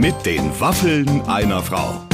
Mit den Waffeln einer Frau.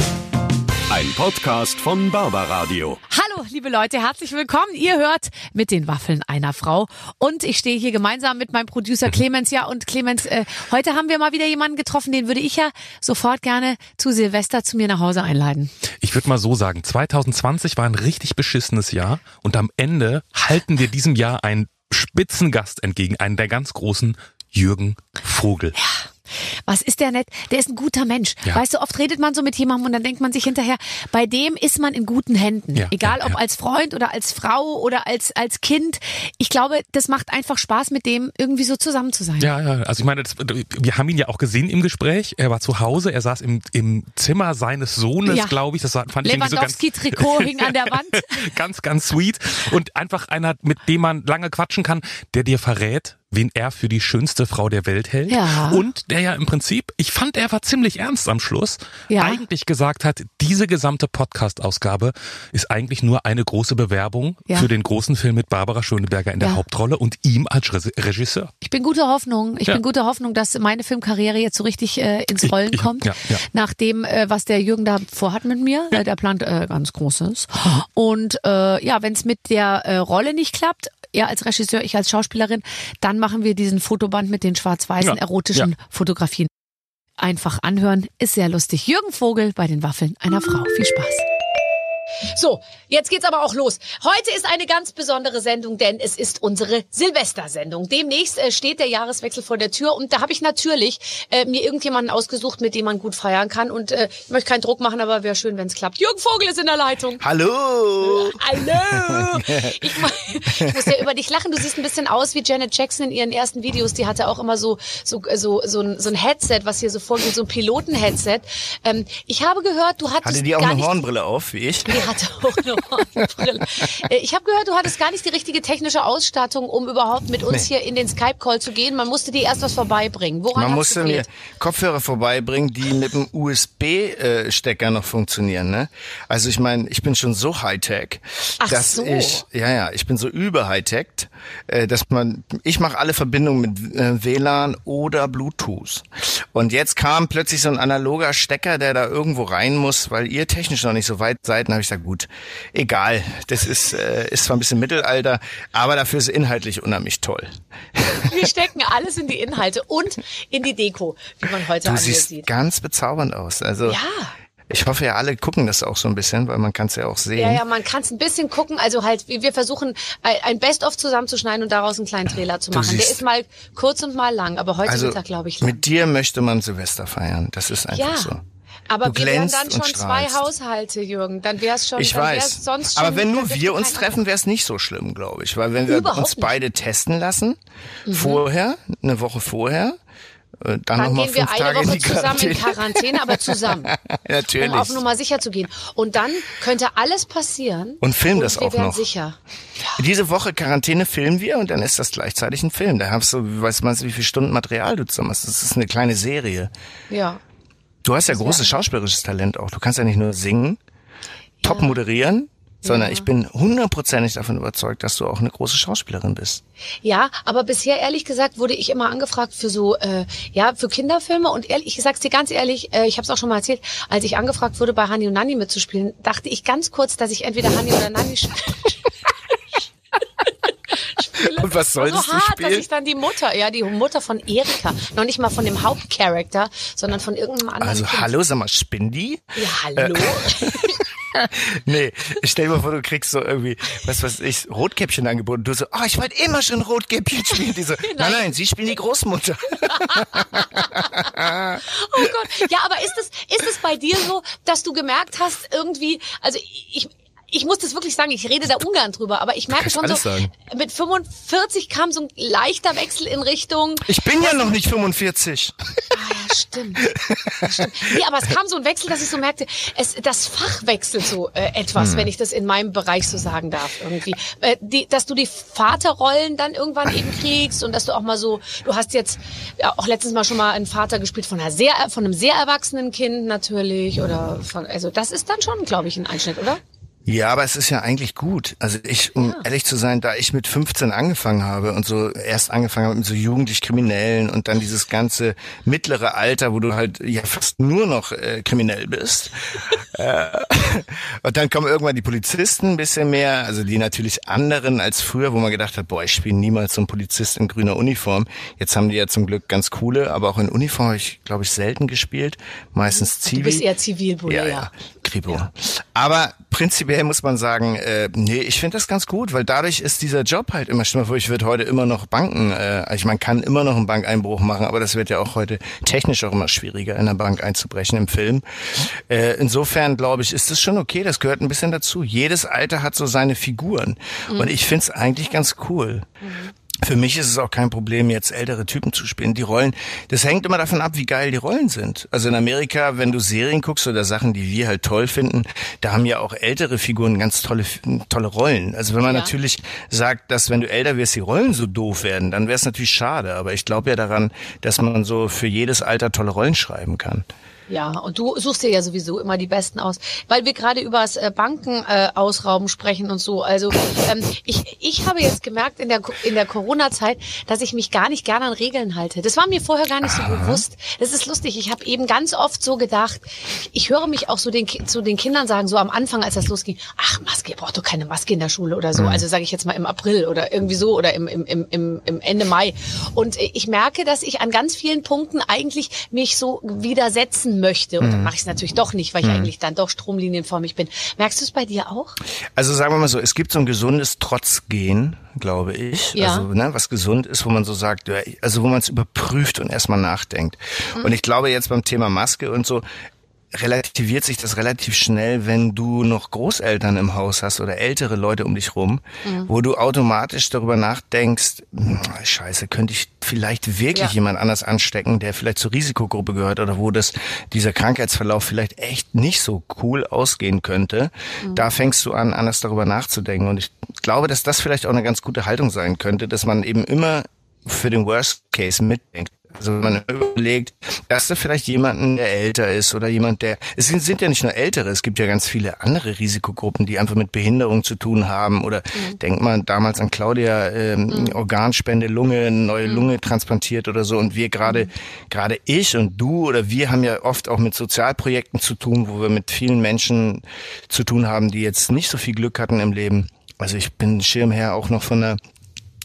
Ein Podcast von Barbaradio. Hallo, liebe Leute, herzlich willkommen. Ihr hört mit den Waffeln einer Frau. Und ich stehe hier gemeinsam mit meinem Producer Clemens. Ja, und Clemens, äh, heute haben wir mal wieder jemanden getroffen, den würde ich ja sofort gerne zu Silvester zu mir nach Hause einladen. Ich würde mal so sagen, 2020 war ein richtig beschissenes Jahr und am Ende halten wir diesem Jahr einen Spitzengast entgegen, einen der ganz großen Jürgen Vogel. Ja. Was ist der nett? Der ist ein guter Mensch. Ja. Weißt du, oft redet man so mit jemandem und dann denkt man sich hinterher, bei dem ist man in guten Händen. Ja, Egal ob als Freund oder als Frau oder als, als Kind. Ich glaube, das macht einfach Spaß, mit dem irgendwie so zusammen zu sein. Ja, ja. Also ich meine, das, wir haben ihn ja auch gesehen im Gespräch. Er war zu Hause, er saß im, im Zimmer seines Sohnes, glaube ich. Das fand ich Lewandowski-Trikot hing an der Wand. ganz, ganz sweet. Und einfach einer, mit dem man lange quatschen kann, der dir verrät, wen er für die schönste Frau der Welt hält. Ja. Und der ja im Prinzip, ich fand, er war ziemlich ernst am Schluss, ja. eigentlich gesagt hat, diese gesamte Podcast-Ausgabe ist eigentlich nur eine große Bewerbung ja. für den großen Film mit Barbara Schöneberger in der. Hauptrolle und ihm als Regisseur. Ich bin guter Hoffnung. Ich bin guter Hoffnung, dass meine Filmkarriere jetzt so richtig äh, ins Rollen ich, kommt. Ja, ja. Nach dem, äh, was der Jürgen da vorhat mit mir. Der plant äh, ganz Großes. Und äh, ja, wenn es mit der äh, Rolle nicht klappt, er als Regisseur, ich als Schauspielerin, dann machen wir diesen Fotoband mit den schwarz-weißen ja. erotischen ja. Fotografien. Einfach anhören, ist sehr lustig. Jürgen Vogel bei den Waffeln einer Frau. Viel Spaß. So, jetzt geht's aber auch los. Heute ist eine ganz besondere Sendung, denn es ist unsere Silvestersendung. Demnächst äh, steht der Jahreswechsel vor der Tür und da habe ich natürlich äh, mir irgendjemanden ausgesucht, mit dem man gut feiern kann. Und äh, ich möchte keinen Druck machen, aber wäre schön, wenn es klappt. Jürgen Vogel ist in der Leitung. Hallo. Hallo. ich, ich muss ja über dich lachen. Du siehst ein bisschen aus wie Janet Jackson in ihren ersten Videos. Die hatte auch immer so so so so ein, so ein Headset, was hier so vorgeht, so ein Piloten-Headset. Ähm, ich habe gehört, du hattest hatte die auch eine Hornbrille auf, wie ich? Die hatte auch eine Hornbrille. Äh, ich habe gehört, du hattest gar nicht die richtige technische Ausstattung, um überhaupt mit uns nee. hier in den Skype-Call zu gehen. Man musste dir erst was vorbeibringen. Woran Man musste mir Kopfhörer vorbeibringen, die mit dem USB-Stecker noch funktionieren. Ne? Also ich meine, ich bin schon so Hightech, dass so. ich, ja, ja, ich bin so über Hightech, äh, dass man, ich mache alle Verbindungen mit äh, WLAN oder Bluetooth. Und jetzt kam plötzlich so ein analoger Stecker, der da irgendwo rein muss, weil ihr technisch noch nicht so weit seid. Dann habe ich gesagt, gut, egal, das ist, äh, ist zwar ein bisschen Mittelalter, aber dafür ist es inhaltlich unheimlich toll. Wir stecken alles in die Inhalte und in die Deko, wie man heute du siehst sieht. ganz bezaubernd aus. Also ja. Ich hoffe ja, alle gucken das auch so ein bisschen, weil man kann es ja auch sehen. Ja, ja, man kann es ein bisschen gucken. Also halt, wir versuchen ein Best-of zusammenzuschneiden und daraus einen kleinen Trailer zu machen. Der ist mal kurz und mal lang, aber heute also, Mittag, glaube ich, lang. Mit dir möchte man Silvester feiern. Das ist einfach ja. so. Aber wir wären dann schon zwei Haushalte, Jürgen. Dann wäre es schon. Ich weiß. Sonst schon, Aber wenn nur wir uns treffen, wäre es nicht so schlimm, glaube ich, weil wenn wir Überhaupt uns beide testen lassen mhm. vorher, eine Woche vorher, äh, dann, dann gehen wir eine Tage Woche in zusammen in Quarantäne, aber zusammen. Natürlich. Um auf Nummer sicher zu gehen. Und dann könnte alles passieren. Und film das auch noch. sicher. Diese Woche Quarantäne filmen wir und dann ist das gleichzeitig ein Film. Da hast du, weiß man, wie viele Stunden Material du zusammen hast. Das ist eine kleine Serie. Ja. Du hast ja großes schauspielerisches Talent auch. Du kannst ja nicht nur singen, ja. top moderieren, sondern ja. ich bin hundertprozentig davon überzeugt, dass du auch eine große Schauspielerin bist. Ja, aber bisher ehrlich gesagt wurde ich immer angefragt für so äh, ja für Kinderfilme und ehrlich, ich sag's dir ganz ehrlich, äh, ich habe es auch schon mal erzählt, als ich angefragt wurde bei Hani und Nani mitzuspielen, dachte ich ganz kurz, dass ich entweder Hani oder. Und was sollst so du hart, spielen? dass ich dann die Mutter, ja, die Mutter von Erika, noch nicht mal von dem Hauptcharakter, sondern von irgendeinem anderen. Also kind. hallo, sag mal, Spindi? Ja, hallo. Äh, nee, stell dir mal vor, du kriegst so irgendwie, was weiß ich, Rotkäppchen angeboten. Du so, oh, ich wollte immer schon Rotkäppchen spielen. Die so, nein, nein, sie spielen die Großmutter. oh Gott. Ja, aber ist es, ist es bei dir so, dass du gemerkt hast, irgendwie, also ich, ich muss das wirklich sagen, ich rede da ungern drüber, aber ich merke schon so, sagen. mit 45 kam so ein leichter Wechsel in Richtung. Ich bin ja noch nicht 45. Ah, ja, stimmt. stimmt. Nee, aber es kam so ein Wechsel, dass ich so merkte, es, das Fach wechselt so äh, etwas, hm. wenn ich das in meinem Bereich so sagen darf, irgendwie. Äh, die, dass du die Vaterrollen dann irgendwann eben kriegst und dass du auch mal so, du hast jetzt ja, auch letztens mal schon mal einen Vater gespielt von einer sehr, von einem sehr erwachsenen Kind natürlich oder von, also das ist dann schon, glaube ich, ein Einschnitt, oder? Ja, aber es ist ja eigentlich gut. Also ich, um ja. ehrlich zu sein, da ich mit 15 angefangen habe und so erst angefangen habe mit so jugendlich Kriminellen und dann dieses ganze mittlere Alter, wo du halt ja fast nur noch äh, kriminell bist. äh, und dann kommen irgendwann die Polizisten ein bisschen mehr, also die natürlich anderen als früher, wo man gedacht hat, boah, ich spiele niemals so einen Polizist in grüner Uniform. Jetzt haben die ja zum Glück ganz coole, aber auch in Uniform habe ich, glaube ich, selten gespielt. Meistens Zivil. Du bist eher Zivilbulle, ja. ja. Kripo. Ja. Aber prinzipiell muss man sagen, äh, nee, ich finde das ganz gut, weil dadurch ist dieser Job halt immer schlimmer. Ich würde heute immer noch Banken, äh, ich man kann immer noch einen Bankeinbruch machen, aber das wird ja auch heute technisch auch immer schwieriger, in einer Bank einzubrechen im Film. Äh, insofern glaube ich, ist das schon okay. Das gehört ein bisschen dazu. Jedes Alter hat so seine Figuren mhm. und ich finde es eigentlich ganz cool. Mhm. Für mich ist es auch kein Problem, jetzt ältere Typen zu spielen. Die Rollen, das hängt immer davon ab, wie geil die Rollen sind. Also in Amerika, wenn du Serien guckst oder Sachen, die wir halt toll finden, da haben ja auch ältere Figuren ganz tolle, tolle Rollen. Also wenn man ja. natürlich sagt, dass wenn du älter wirst, die Rollen so doof werden, dann wäre es natürlich schade. Aber ich glaube ja daran, dass man so für jedes Alter tolle Rollen schreiben kann. Ja, und du suchst dir ja sowieso immer die Besten aus, weil wir gerade über das äh, Banken äh, ausrauben sprechen und so. Also ähm, ich, ich habe jetzt gemerkt in der in der Corona-Zeit, dass ich mich gar nicht gerne an Regeln halte. Das war mir vorher gar nicht so Aha. bewusst. Das ist lustig. Ich habe eben ganz oft so gedacht. Ich höre mich auch so den zu den Kindern sagen, so am Anfang, als das losging, ach Maske, ihr braucht doch keine Maske in der Schule oder so. Mhm. Also sage ich jetzt mal im April oder irgendwie so oder im, im, im, im Ende Mai. Und ich merke, dass ich an ganz vielen Punkten eigentlich mich so widersetzen möchte. Und dann mhm. mache ich es natürlich doch nicht, weil ich mhm. eigentlich dann doch stromlinienförmig bin. Merkst du es bei dir auch? Also sagen wir mal so, es gibt so ein gesundes Trotzgehen, glaube ich. Ja. Also ne, was gesund ist, wo man so sagt, also wo man es überprüft und erstmal nachdenkt. Mhm. Und ich glaube jetzt beim Thema Maske und so, relativiert sich das relativ schnell, wenn du noch Großeltern im Haus hast oder ältere Leute um dich rum, mhm. wo du automatisch darüber nachdenkst, hm, scheiße, könnte ich vielleicht wirklich ja. jemand anders anstecken, der vielleicht zur Risikogruppe gehört oder wo das, dieser Krankheitsverlauf vielleicht echt nicht so cool ausgehen könnte. Mhm. Da fängst du an, anders darüber nachzudenken. Und ich glaube, dass das vielleicht auch eine ganz gute Haltung sein könnte, dass man eben immer für den Worst Case mitdenkt. Also wenn man überlegt, dass da vielleicht jemanden, der älter ist oder jemand, der, es sind, sind ja nicht nur Ältere, es gibt ja ganz viele andere Risikogruppen, die einfach mit Behinderung zu tun haben oder mhm. denkt man damals an Claudia, ähm, mhm. Organspende, Lunge, neue mhm. Lunge transplantiert oder so und wir gerade, mhm. gerade ich und du oder wir haben ja oft auch mit Sozialprojekten zu tun, wo wir mit vielen Menschen zu tun haben, die jetzt nicht so viel Glück hatten im Leben. Also ich bin Schirmherr auch noch von einer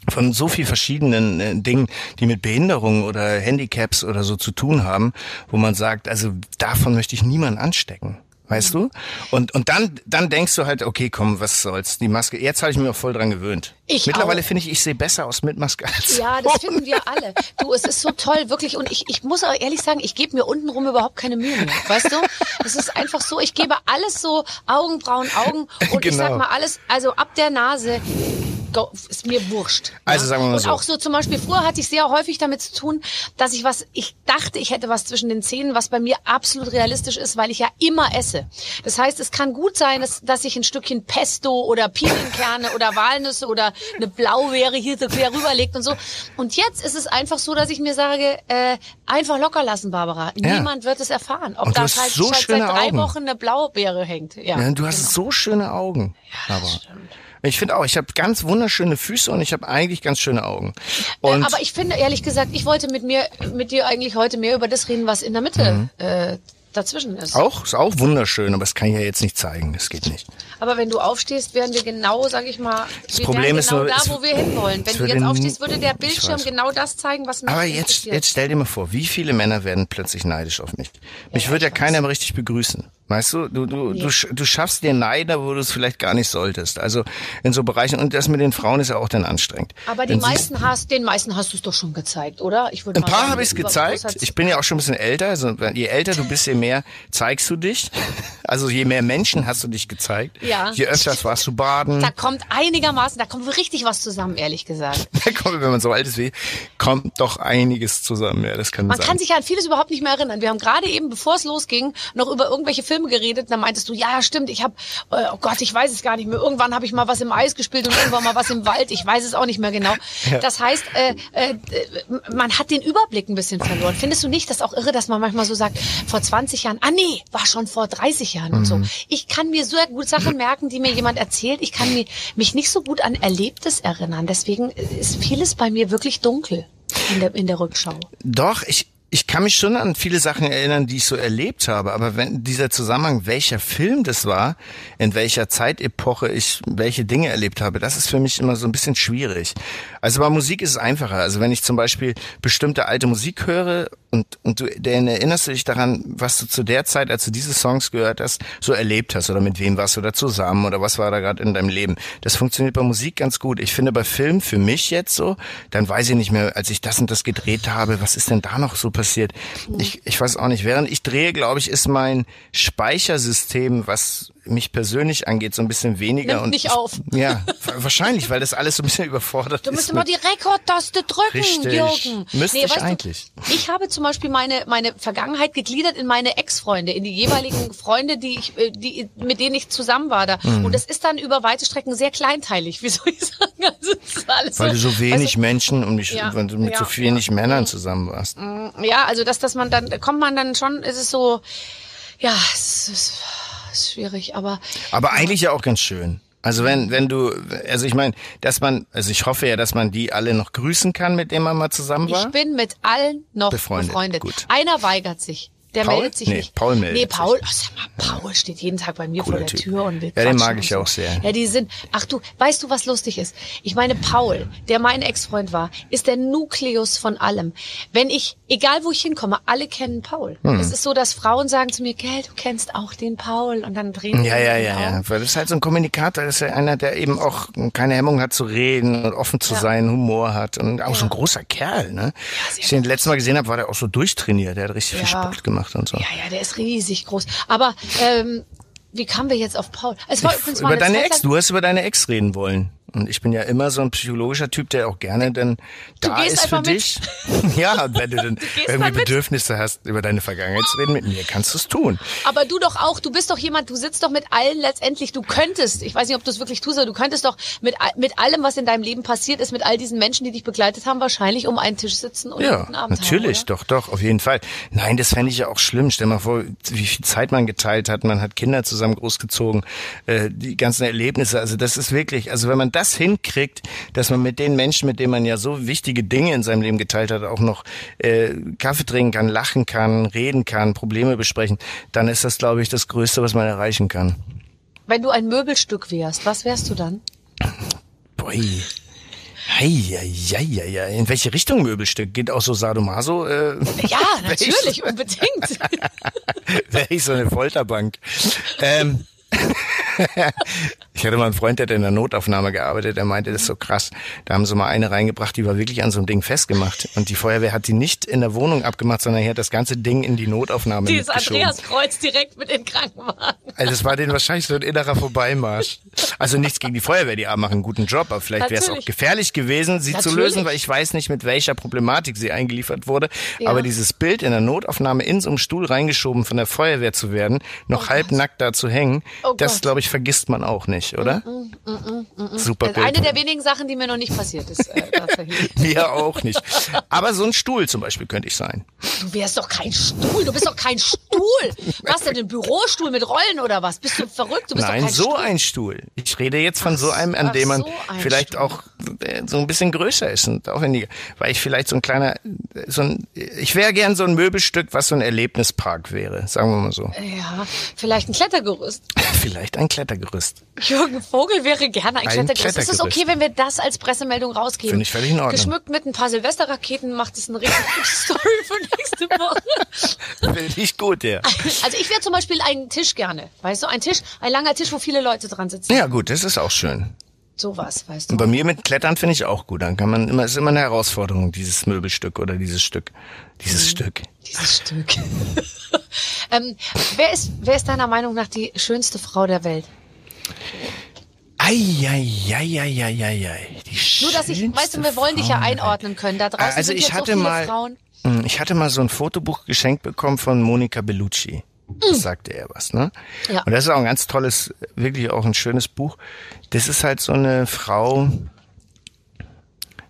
von so viel verschiedenen äh, Dingen, die mit Behinderungen oder Handicaps oder so zu tun haben, wo man sagt, also davon möchte ich niemanden anstecken. Weißt du? Und, und dann, dann denkst du halt, okay, komm, was soll's, die Maske. Jetzt habe ich mich auch voll dran gewöhnt. Ich Mittlerweile finde ich, ich sehe besser aus mit Maske als. Ja, das finden wir alle. Du, es ist so toll, wirklich. Und ich, ich muss auch ehrlich sagen, ich gebe mir untenrum überhaupt keine Mühe mehr. Weißt du? Es ist einfach so, ich gebe alles so Augenbrauen, Augen und genau. ich sag genau. mal alles, also ab der Nase ist mir wurscht. Also sagen wir mal und so. auch so zum Beispiel, früher hatte ich sehr häufig damit zu tun, dass ich was, ich dachte, ich hätte was zwischen den Zähnen, was bei mir absolut realistisch ist, weil ich ja immer esse. Das heißt, es kann gut sein, dass, dass ich ein Stückchen Pesto oder Pinienkerne oder Walnüsse oder eine Blaubeere hier so quer rüberlegt und so. Und jetzt ist es einfach so, dass ich mir sage, äh, einfach locker lassen, Barbara. Ja. Niemand wird es erfahren. Ob da halt, so halt seit drei Augen. Wochen eine Blaubeere hängt. Ja, ja du hast genau. so schöne Augen. Ja, das stimmt. Ich finde auch, ich habe ganz wunderschöne Füße und ich habe eigentlich ganz schöne Augen. Äh, und aber ich finde, ehrlich gesagt, ich wollte mit mir, mit dir eigentlich heute mehr über das reden, was in der Mitte mhm. äh, dazwischen ist. Auch, ist auch wunderschön, aber das kann ich ja jetzt nicht zeigen. Das geht nicht. Aber wenn du aufstehst, wären wir genau, sag ich mal, das Problem ist genau nur, da, wo wir hinwollen. Wenn du jetzt aufstehst, würde der Bildschirm genau das zeigen, was mich Aber jetzt, jetzt stell dir mal vor, wie viele Männer werden plötzlich neidisch auf mich? Mich ja, würde ja keiner mehr richtig begrüßen. Weißt du, du, du, du, du schaffst dir Neider, wo du es vielleicht gar nicht solltest. Also in so Bereichen, und das mit den Frauen ist ja auch dann anstrengend. Aber die meisten hast, den meisten hast du es doch schon gezeigt, oder? Ich würde ein paar habe ich es gezeigt. Ich bin ja auch schon ein bisschen älter. Also je älter du bist, je mehr zeigst du dich. Also je mehr Menschen hast du dich gezeigt. Ja. Je öfters warst du baden. Da kommt einigermaßen, da kommt richtig was zusammen, ehrlich gesagt. Da kommt, wenn man so alt ist wie, kommt doch einiges zusammen. Ja, das kann man sein. kann sich ja an vieles überhaupt nicht mehr erinnern. Wir haben gerade eben, bevor es losging, noch über irgendwelche Filme geredet. Da meintest du, ja, stimmt, ich habe, äh, oh Gott, ich weiß es gar nicht mehr. Irgendwann habe ich mal was im Eis gespielt und irgendwann mal was im Wald. Ich weiß es auch nicht mehr genau. Ja. Das heißt, äh, äh, man hat den Überblick ein bisschen verloren. Findest du nicht, das auch irre, dass man manchmal so sagt, vor 20 20 Jahren. Ah nee, war schon vor 30 Jahren mhm. und so. Mhm. Ich kann mir sehr gut Sachen merken, die mir jemand erzählt. Ich kann mir, mich nicht so gut an Erlebtes erinnern. Deswegen ist vieles bei mir wirklich dunkel in der, in der Rückschau. Doch, ich, ich kann mich schon an viele Sachen erinnern, die ich so erlebt habe, aber wenn dieser Zusammenhang, welcher Film das war, in welcher Zeitepoche ich welche Dinge erlebt habe, das ist für mich immer so ein bisschen schwierig. Also bei Musik ist es einfacher. Also wenn ich zum Beispiel bestimmte alte Musik höre und, und du, dann erinnerst du dich daran, was du zu der Zeit, als du diese Songs gehört hast, so erlebt hast oder mit wem warst du da zusammen oder was war da gerade in deinem Leben. Das funktioniert bei Musik ganz gut. Ich finde bei Film für mich jetzt so, dann weiß ich nicht mehr, als ich das und das gedreht habe, was ist denn da noch so passiert? Ich, ich weiß auch nicht. Während ich drehe, glaube ich, ist mein Speichersystem, was mich persönlich angeht, so ein bisschen weniger. Nimmt und nicht auf. Ja, wahrscheinlich, weil das alles so ein bisschen überfordert du ist. Du musst immer die Rekordtaste drücken, Richtig. Jürgen. Müsste nee, ich eigentlich. Du, ich habe zum Beispiel meine, meine Vergangenheit gegliedert in meine Ex-Freunde, in die jeweiligen Freunde, die ich, äh, die, mit denen ich zusammen war da. Mhm. Und das ist dann über weite Strecken sehr kleinteilig, wie soll ich sagen? Also, weil so, du so wenig weißt du, Menschen und nicht, ja, mit ja, so wenig ja. Männern zusammen warst. Ja, also dass, dass man dann, kommt man dann schon, ist es so, ja, es ist, ist schwierig, aber. Aber eigentlich ja auch ganz schön. Also wenn, wenn du, also ich meine, dass man, also ich hoffe ja, dass man die alle noch grüßen kann, mit denen man mal zusammen war. Ich bin mit allen noch befreundet. befreundet. Gut. Einer weigert sich. Der Paul? meldet sich nee, nicht. Paul meldet Nee, Paul, oh, sag mal, Paul steht jeden Tag bei mir Cooler vor der typ. Tür und will Ja, den mag ich so. auch sehr. Ja, die sind, ach du, weißt du, was lustig ist? Ich meine, Paul, der mein Ex-Freund war, ist der Nukleus von allem. Wenn ich, egal wo ich hinkomme, alle kennen Paul. Hm. Es ist so, dass Frauen sagen zu mir, gell, du kennst auch den Paul und dann drehen Ja, ja, ja, ja, weil das ist halt so ein Kommunikator, das ist ja einer, der eben auch keine Hemmung hat zu reden und offen zu ja. sein, Humor hat und auch ja. so ein großer Kerl, ne? Ja, ich den letztes Mal gesehen habe, war der auch so durchtrainiert, der hat richtig viel Sport gemacht und so. Ja, ja, der ist riesig groß. Aber ähm, wie kamen wir jetzt auf Paul? Es war übrigens über deine Ex. Du hast über deine Ex reden wollen. Und ich bin ja immer so ein psychologischer Typ, der auch gerne dann da ist für dich. ja, wenn du dann irgendwie Bedürfnisse hast, über deine Vergangenheit zu reden, mit mir kannst du es tun. Aber du doch auch, du bist doch jemand, du sitzt doch mit allen letztendlich, du könntest, ich weiß nicht, ob du es wirklich tust, aber du könntest doch mit, mit allem, was in deinem Leben passiert ist, mit all diesen Menschen, die dich begleitet haben, wahrscheinlich um einen Tisch sitzen und ja, einen Abend natürlich, haben, doch, doch, auf jeden Fall. Nein, das fände ich ja auch schlimm. Stell mal vor, wie viel Zeit man geteilt hat, man hat Kinder zusammen großgezogen, äh, die ganzen Erlebnisse, also das ist wirklich, also wenn man das hinkriegt, dass man mit den Menschen, mit denen man ja so wichtige Dinge in seinem Leben geteilt hat, auch noch äh, Kaffee trinken kann, lachen kann, reden kann, Probleme besprechen, dann ist das, glaube ich, das Größte, was man erreichen kann. Wenn du ein Möbelstück wärst, was wärst du dann? Boy. Hei, ja, ja, ja. In welche Richtung Möbelstück? Geht auch so Sadomaso? Äh, ja, natürlich, unbedingt. Wäre ich so eine Folterbank. ähm, ich hatte mal einen Freund, der hat in der Notaufnahme gearbeitet, der meinte, das ist so krass. Da haben sie mal eine reingebracht, die war wirklich an so einem Ding festgemacht. Und die Feuerwehr hat die nicht in der Wohnung abgemacht, sondern hier hat das ganze Ding in die Notaufnahme Dieses Andreas Kreuz direkt mit in den Krankenwagen. Also es war denen wahrscheinlich so ein innerer Vorbeimarsch. Also nichts gegen die Feuerwehr, die machen einen guten Job, aber vielleicht wäre es auch gefährlich gewesen, sie Natürlich. zu lösen, weil ich weiß nicht, mit welcher Problematik sie eingeliefert wurde. Ja. Aber dieses Bild in der Notaufnahme in so einem Stuhl reingeschoben von der Feuerwehr zu werden, noch oh halbnackt da zu hängen, oh das glaube ich vergisst man auch nicht, oder? Mm, mm, mm, mm, mm. Super Bild. Eine der wenigen Sachen, die mir noch nicht passiert ist. Äh, mir auch nicht. Aber so ein Stuhl zum Beispiel könnte ich sein. Du wärst doch kein Stuhl. Du bist doch kein Stuhl. Was denn, ein Bürostuhl mit Rollen oder was? Bist du verrückt? Du bist Nein, doch kein so Stuhl. ein Stuhl. Ich rede jetzt von so einem, an dem man so vielleicht Stuhl. auch so ein bisschen größer ist und aufwendiger. Weil ich vielleicht so ein kleiner, so ein, ich wäre gern so ein Möbelstück, was so ein Erlebnispark wäre, sagen wir mal so. Ja, vielleicht ein Klettergerüst. vielleicht ein Klettergerüst. Jürgen Vogel wäre gerne ein, ein Klettergerüst. Klettergerüst. Ist es okay, wenn wir das als Pressemeldung rausgeben? Finde ich völlig in Ordnung. Geschmückt mit ein paar Silvesterraketen macht es eine richtig gute Story für nächste Woche. Finde ich gut, ja. Also ich wäre zum Beispiel ein Tisch gerne. Weißt du, ein Tisch, ein langer Tisch, wo viele Leute dran sitzen. Ja gut, das ist auch schön. Sowas, weißt du. Und bei mir mit Klettern finde ich auch gut. Dann kann man immer, ist immer eine Herausforderung, dieses Möbelstück oder dieses Stück. Dieses mhm. Stück. Dieses Stück. ähm, wer ist, wer ist deiner Meinung nach die schönste Frau der Welt? Eieieiei. Nur, dass ich, weißt du, wir wollen dich ja einordnen können. Da draußen also sind ich jetzt hatte so viele mal, Frauen. Hm, ich hatte mal so ein Fotobuch geschenkt bekommen von Monika Bellucci. Das sagte er was, ne? Ja. Und das ist auch ein ganz tolles, wirklich auch ein schönes Buch. Das ist halt so eine Frau,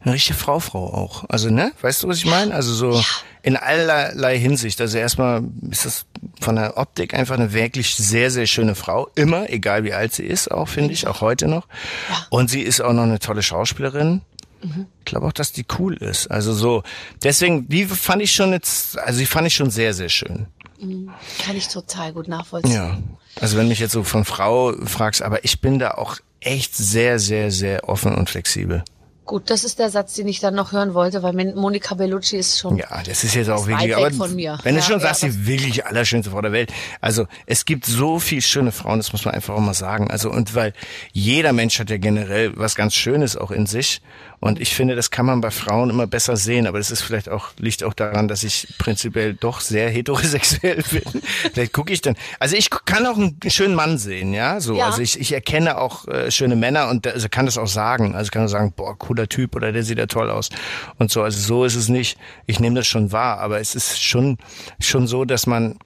eine richtige Frau, Frau auch. Also, ne? Weißt du, was ich meine? Also so ja. in allerlei Hinsicht. Also erstmal ist das von der Optik einfach eine wirklich sehr, sehr schöne Frau. Immer, egal wie alt sie ist, auch finde ich, auch heute noch. Ja. Und sie ist auch noch eine tolle Schauspielerin. Mhm. Ich glaube auch, dass die cool ist. Also so, deswegen, die fand ich schon jetzt, also die fand ich schon sehr, sehr schön. Mhm. Kann ich total gut nachvollziehen. Ja. Also wenn mich jetzt so von Frau fragst, aber ich bin da auch echt sehr, sehr, sehr offen und flexibel. Gut, das ist der Satz, den ich dann noch hören wollte, weil Monika Bellucci ist schon. Ja, das ist jetzt auch wirklich. Aber von mir. Wenn ja, du schon ja, sagst, die wirklich allerschönste Frau der Welt. Also es gibt so viel schöne Frauen, das muss man einfach auch mal sagen. Also und weil jeder Mensch hat ja generell was ganz Schönes auch in sich. Und ich finde, das kann man bei Frauen immer besser sehen. Aber das ist vielleicht auch, liegt auch daran, dass ich prinzipiell doch sehr heterosexuell bin. vielleicht gucke ich dann. Also ich kann auch einen schönen Mann sehen, ja. So. Ja. Also ich, ich erkenne auch äh, schöne Männer und also kann das auch sagen. Also kann auch sagen, boah, cooler Typ oder der sieht ja toll aus. Und so. Also so ist es nicht. Ich nehme das schon wahr, aber es ist schon, schon so, dass man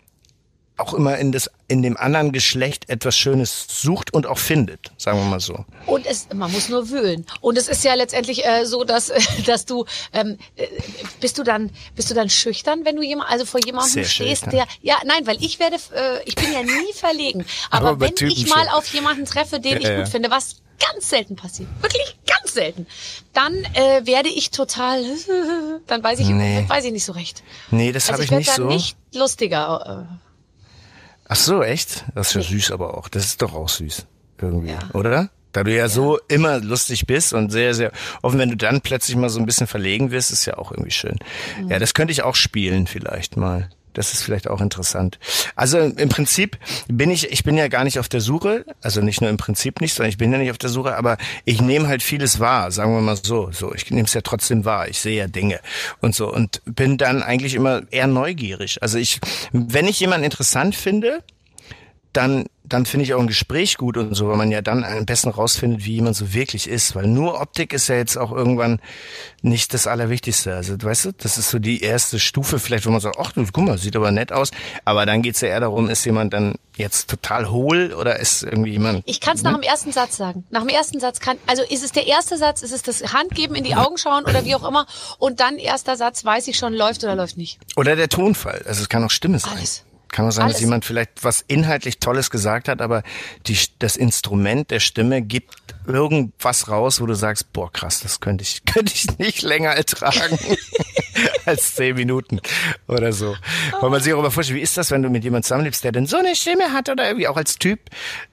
auch immer in das in dem anderen Geschlecht etwas Schönes sucht und auch findet, sagen wir mal so. Und es man muss nur wühlen. Und es ist ja letztendlich äh, so, dass dass du ähm, äh, bist du dann bist du dann schüchtern, wenn du jemand also vor jemandem Sehr stehst, schüchtern. der ja nein, weil ich werde äh, ich bin ja nie verlegen, aber, aber wenn Typen ich mal schon. auf jemanden treffe, den ja, ich gut ja. finde, was ganz selten passiert, wirklich ganz selten, dann äh, werde ich total, dann weiß ich, nee. weiß ich nicht so recht. Nee, das also habe ich, ich nicht so. nicht lustiger. Äh, Ach so, echt? Das ist ja süß aber auch. Das ist doch auch süß. Irgendwie, ja. oder? Da du ja, ja, so immer lustig bist und sehr, sehr offen, wenn du dann plötzlich mal so ein bisschen verlegen wirst, ist ja auch irgendwie schön. Mhm. Ja, das könnte ich auch spielen vielleicht mal. Das ist vielleicht auch interessant. Also im Prinzip bin ich, ich bin ja gar nicht auf der Suche, also nicht nur im Prinzip nicht, sondern ich bin ja nicht auf der Suche, aber ich nehme halt vieles wahr, sagen wir mal so. So, ich nehme es ja trotzdem wahr. Ich sehe ja Dinge und so und bin dann eigentlich immer eher neugierig. Also ich, wenn ich jemanden interessant finde, dann dann finde ich auch ein Gespräch gut und so, weil man ja dann am besten rausfindet, wie jemand so wirklich ist. Weil nur Optik ist ja jetzt auch irgendwann nicht das Allerwichtigste. Also, weißt du, das ist so die erste Stufe, vielleicht, wo man sagt, ach, du, guck mal, sieht aber nett aus. Aber dann geht's ja eher darum, ist jemand dann jetzt total hohl oder ist irgendwie jemand. Ich kann es ne? nach dem ersten Satz sagen. Nach dem ersten Satz kann, also ist es der erste Satz, ist es das Handgeben in die Augen schauen oder wie auch immer. Und dann erster Satz, weiß ich schon, läuft oder läuft nicht. Oder der Tonfall. Also es kann auch Stimme sein. Alles. Kann auch sein, Alles. dass jemand vielleicht was inhaltlich Tolles gesagt hat, aber die, das Instrument der Stimme gibt irgendwas raus, wo du sagst, boah, krass, das könnte ich, könnte ich nicht länger ertragen als zehn Minuten oder so. Weil man sich auch immer vorstellt, wie ist das, wenn du mit jemandem zusammenlebst, der denn so eine Stimme hat oder irgendwie auch als Typ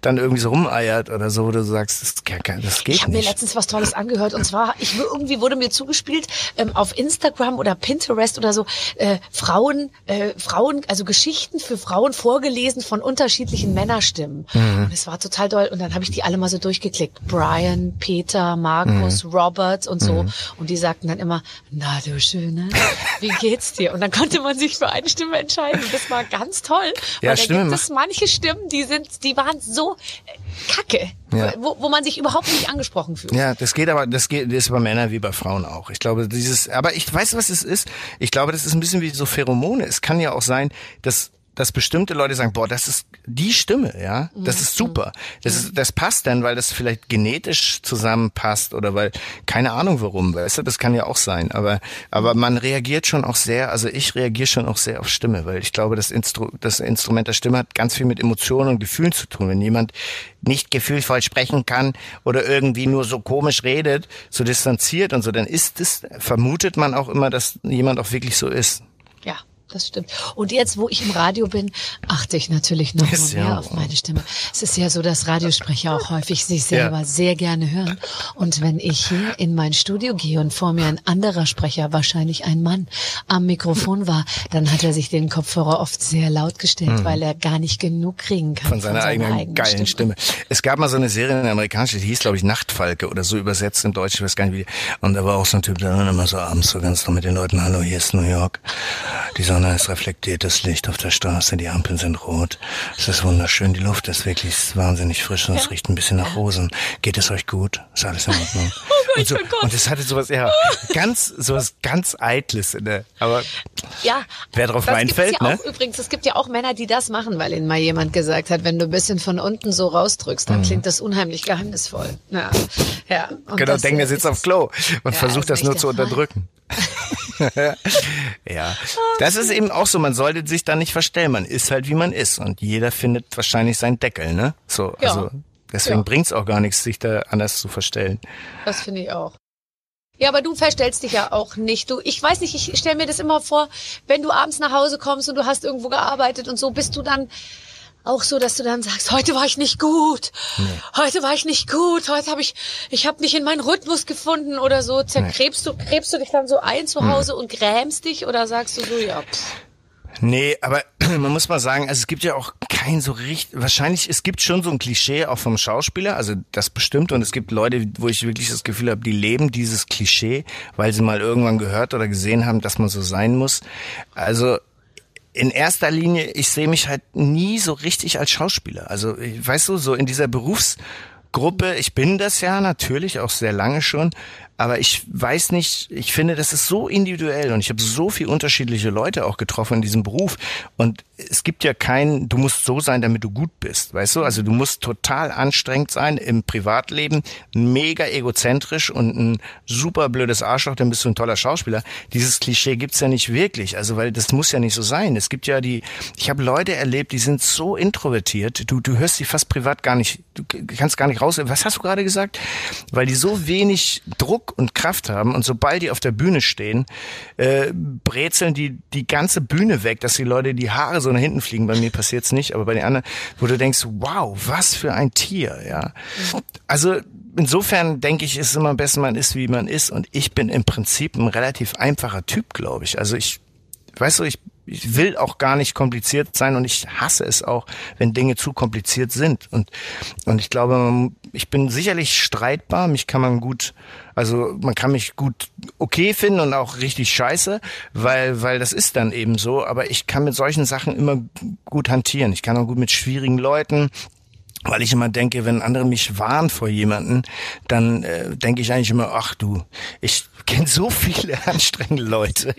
dann irgendwie so rumeiert oder so, wo du sagst, das, das geht ich nicht. Ich habe mir letztens was Tolles angehört und zwar, ich irgendwie wurde mir zugespielt ähm, auf Instagram oder Pinterest oder so äh, Frauen, äh, Frauen, also Geschichten für Frauen vorgelesen von unterschiedlichen Männerstimmen. Mhm. Und es war total toll. Und dann habe ich die alle mal so durchgeklickt. Brian, Peter, Markus, mhm. Robert und so. Mhm. Und die sagten dann immer, na du Schöne, wie geht's dir? Und dann konnte man sich für eine Stimme entscheiden. Das war ganz toll. Ja, weil da gibt es manche Stimmen, die sind, die waren so äh, kacke. Ja. Wo, wo man sich überhaupt nicht angesprochen fühlt. Ja, das geht aber, das geht, das ist bei Männern wie bei Frauen auch. Ich glaube, dieses, aber ich weiß, was es ist. Ich glaube, das ist ein bisschen wie so Pheromone. Es kann ja auch sein, dass dass bestimmte Leute sagen, boah, das ist die Stimme, ja, das ist super. Das ist, das passt dann, weil das vielleicht genetisch zusammenpasst oder weil, keine Ahnung warum, weißt du, das kann ja auch sein. Aber, aber man reagiert schon auch sehr, also ich reagiere schon auch sehr auf Stimme, weil ich glaube, das, Instru das Instrument der Stimme hat ganz viel mit Emotionen und Gefühlen zu tun. Wenn jemand nicht gefühlvoll sprechen kann oder irgendwie nur so komisch redet, so distanziert und so, dann ist es, vermutet man auch immer, dass jemand auch wirklich so ist. Das stimmt. Und jetzt, wo ich im Radio bin, achte ich natürlich noch ist mehr auf meine Stimme. Es ist ja so, dass Radiosprecher auch häufig sich selber ja. sehr gerne hören. Und wenn ich hier in mein Studio gehe und vor mir ein anderer Sprecher, wahrscheinlich ein Mann, am Mikrofon war, dann hat er sich den Kopfhörer oft sehr laut gestellt, mhm. weil er gar nicht genug kriegen kann von seiner, von seiner eigenen, eigenen geilen Stimme. Stimme. Es gab mal so eine Serie in der amerikanischen, die hieß, glaube ich, Nachtfalke oder so übersetzt im Deutschen, ich weiß gar nicht wie. Und da war auch so ein Typ, der dann immer so abends so ganz noch mit den Leuten, hallo, hier ist New York. Die Sonne ist reflektiertes Licht auf der Straße, die Ampeln sind rot. Es ist wunderschön, die Luft ist wirklich wahnsinnig frisch und ja. es riecht ein bisschen nach Rosen. Geht es euch gut? Ist alles in Ordnung? oh und, so, oh und es hatte sowas, ja, ganz, sowas ganz Eitles in der, aber ja, wer drauf reinfällt, ja ne? Auch, übrigens, es gibt ja auch Männer, die das machen, weil ihnen mal jemand gesagt hat, wenn du ein bisschen von unten so rausdrückst, dann mhm. klingt das unheimlich geheimnisvoll. Ja, ja. Und genau, denken, er sitzt auf Klo und ja, versucht das nur zu unterdrücken. ja, das ist eben auch so. Man sollte sich da nicht verstellen. Man ist halt wie man ist und jeder findet wahrscheinlich seinen Deckel, ne? So, ja. also deswegen ja. bringt's auch gar nichts, sich da anders zu verstellen. Das finde ich auch. Ja, aber du verstellst dich ja auch nicht. Du, ich weiß nicht, ich stelle mir das immer vor, wenn du abends nach Hause kommst und du hast irgendwo gearbeitet und so, bist du dann auch so, dass du dann sagst, heute war ich nicht gut, nee. heute war ich nicht gut, heute habe ich, ich habe nicht in meinen Rhythmus gefunden oder so. Zerkrebst nee. du, krebst du dich dann so ein zu Hause mhm. und grämst dich oder sagst du so, ja, pff. Nee, aber man muss mal sagen, also es gibt ja auch kein so richtig, wahrscheinlich, es gibt schon so ein Klischee auch vom Schauspieler, also das bestimmt und es gibt Leute, wo ich wirklich das Gefühl habe, die leben dieses Klischee, weil sie mal irgendwann gehört oder gesehen haben, dass man so sein muss. Also in erster Linie, ich sehe mich halt nie so richtig als Schauspieler. Also, weißt du, so in dieser Berufsgruppe, ich bin das ja natürlich auch sehr lange schon, aber ich weiß nicht, ich finde, das ist so individuell und ich habe so viel unterschiedliche Leute auch getroffen in diesem Beruf und es gibt ja keinen, du musst so sein, damit du gut bist, weißt du? Also du musst total anstrengend sein im Privatleben, mega egozentrisch und ein super blödes Arschloch, dann bist du ein toller Schauspieler. Dieses Klischee gibt's ja nicht wirklich, also weil das muss ja nicht so sein. Es gibt ja die, ich habe Leute erlebt, die sind so introvertiert, du, du hörst sie fast privat gar nicht, du kannst gar nicht raus. Was hast du gerade gesagt? Weil die so wenig Druck und Kraft haben und sobald die auf der Bühne stehen, äh, brezeln die die ganze Bühne weg, dass die Leute die Haare so nach hinten fliegen. Bei mir passiert's nicht, aber bei den anderen, wo du denkst, wow, was für ein Tier, ja. Also insofern denke ich, ist es immer am besten, man ist, wie man ist. Und ich bin im Prinzip ein relativ einfacher Typ, glaube ich. Also ich, weißt du, ich ich will auch gar nicht kompliziert sein und ich hasse es auch, wenn Dinge zu kompliziert sind. Und, und ich glaube, ich bin sicherlich streitbar, mich kann man gut, also man kann mich gut okay finden und auch richtig scheiße, weil, weil das ist dann eben so, aber ich kann mit solchen Sachen immer gut hantieren. Ich kann auch gut mit schwierigen Leuten, weil ich immer denke, wenn andere mich warnen vor jemanden, dann äh, denke ich eigentlich immer, ach du, ich kenne so viele anstrengende Leute.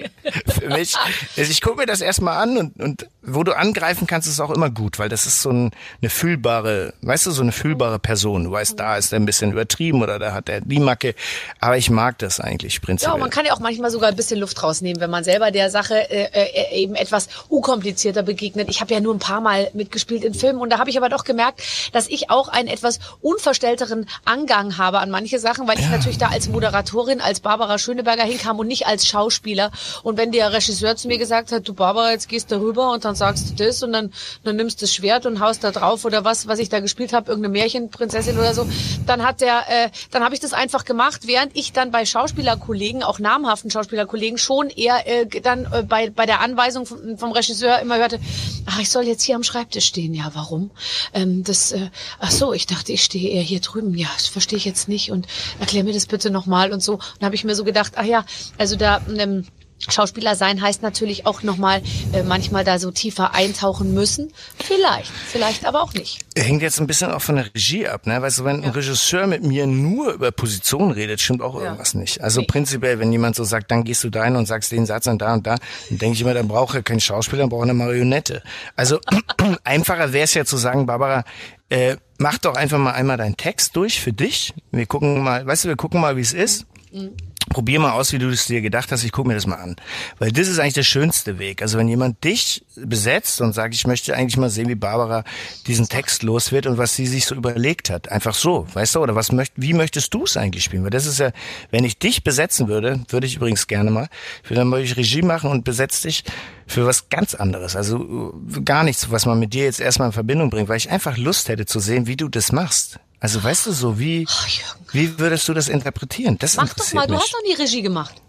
Für mich, also ich gucke mir das erstmal an und, und wo du angreifen kannst, ist auch immer gut, weil das ist so ein, eine fühlbare, weißt du, so eine fühlbare Person. Du weißt, da ist er ein bisschen übertrieben oder da hat er die Macke. Aber ich mag das eigentlich prinzipiell. Ja, man kann ja auch manchmal sogar ein bisschen Luft rausnehmen, wenn man selber der Sache äh, äh, eben etwas unkomplizierter begegnet. Ich habe ja nur ein paar Mal mitgespielt in Filmen und da habe ich aber doch gemerkt, dass ich auch einen etwas unverstellteren Angang habe an manche Sachen, weil ja. ich natürlich da als Moderatorin, als Barbara Schöneberger hinkam und nicht als Schauspieler. Und wenn der Regisseur zu mir gesagt hat, du Barbara, jetzt gehst du rüber und dann sagst du das und dann, dann nimmst du das Schwert und haust da drauf oder was, was ich da gespielt habe, irgendeine Märchenprinzessin oder so, dann hat der, äh, dann habe ich das einfach gemacht, während ich dann bei Schauspielerkollegen, auch namhaften Schauspielerkollegen, schon eher äh, dann äh, bei, bei der Anweisung vom, vom Regisseur immer hörte, ach, ich soll jetzt hier am Schreibtisch stehen. Ja, warum? Ähm, das, äh, ach so, ich dachte, ich stehe eher hier drüben. Ja, das verstehe ich jetzt nicht und erklär mir das bitte nochmal und so. Und habe ich mir so gedacht, ach ja, also da ähm, Schauspieler sein heißt natürlich auch nochmal äh, manchmal da so tiefer eintauchen müssen. Vielleicht, vielleicht aber auch nicht. Hängt jetzt ein bisschen auch von der Regie ab, ne? Weißt du, wenn ja. ein Regisseur mit mir nur über Position redet, stimmt auch ja. irgendwas nicht. Also nee. prinzipiell, wenn jemand so sagt, dann gehst du dahin und sagst den Satz und da und da, dann denke ich immer, dann braucht er keinen Schauspieler, dann braucht er eine Marionette. Also einfacher wäre es ja zu sagen, Barbara, äh, mach doch einfach mal einmal deinen Text durch für dich. Wir gucken mal, weißt du, wir gucken mal, wie es ist. Mhm probier mal aus, wie du es dir gedacht hast. Ich gucke mir das mal an. Weil das ist eigentlich der schönste Weg. Also wenn jemand dich besetzt und sagt, ich möchte eigentlich mal sehen, wie Barbara diesen Text los wird und was sie sich so überlegt hat. Einfach so, weißt du? Oder was möcht, wie möchtest du es eigentlich spielen? Weil das ist ja, wenn ich dich besetzen würde, würde ich übrigens gerne mal, dann möchte ich Regie machen und besetze dich für was ganz anderes. Also gar nichts, was man mit dir jetzt erstmal in Verbindung bringt, weil ich einfach Lust hätte zu sehen, wie du das machst. Also weißt du so, wie, oh, wie würdest du das interpretieren? Das Mach doch mal, mich. du hast doch nie Regie gemacht.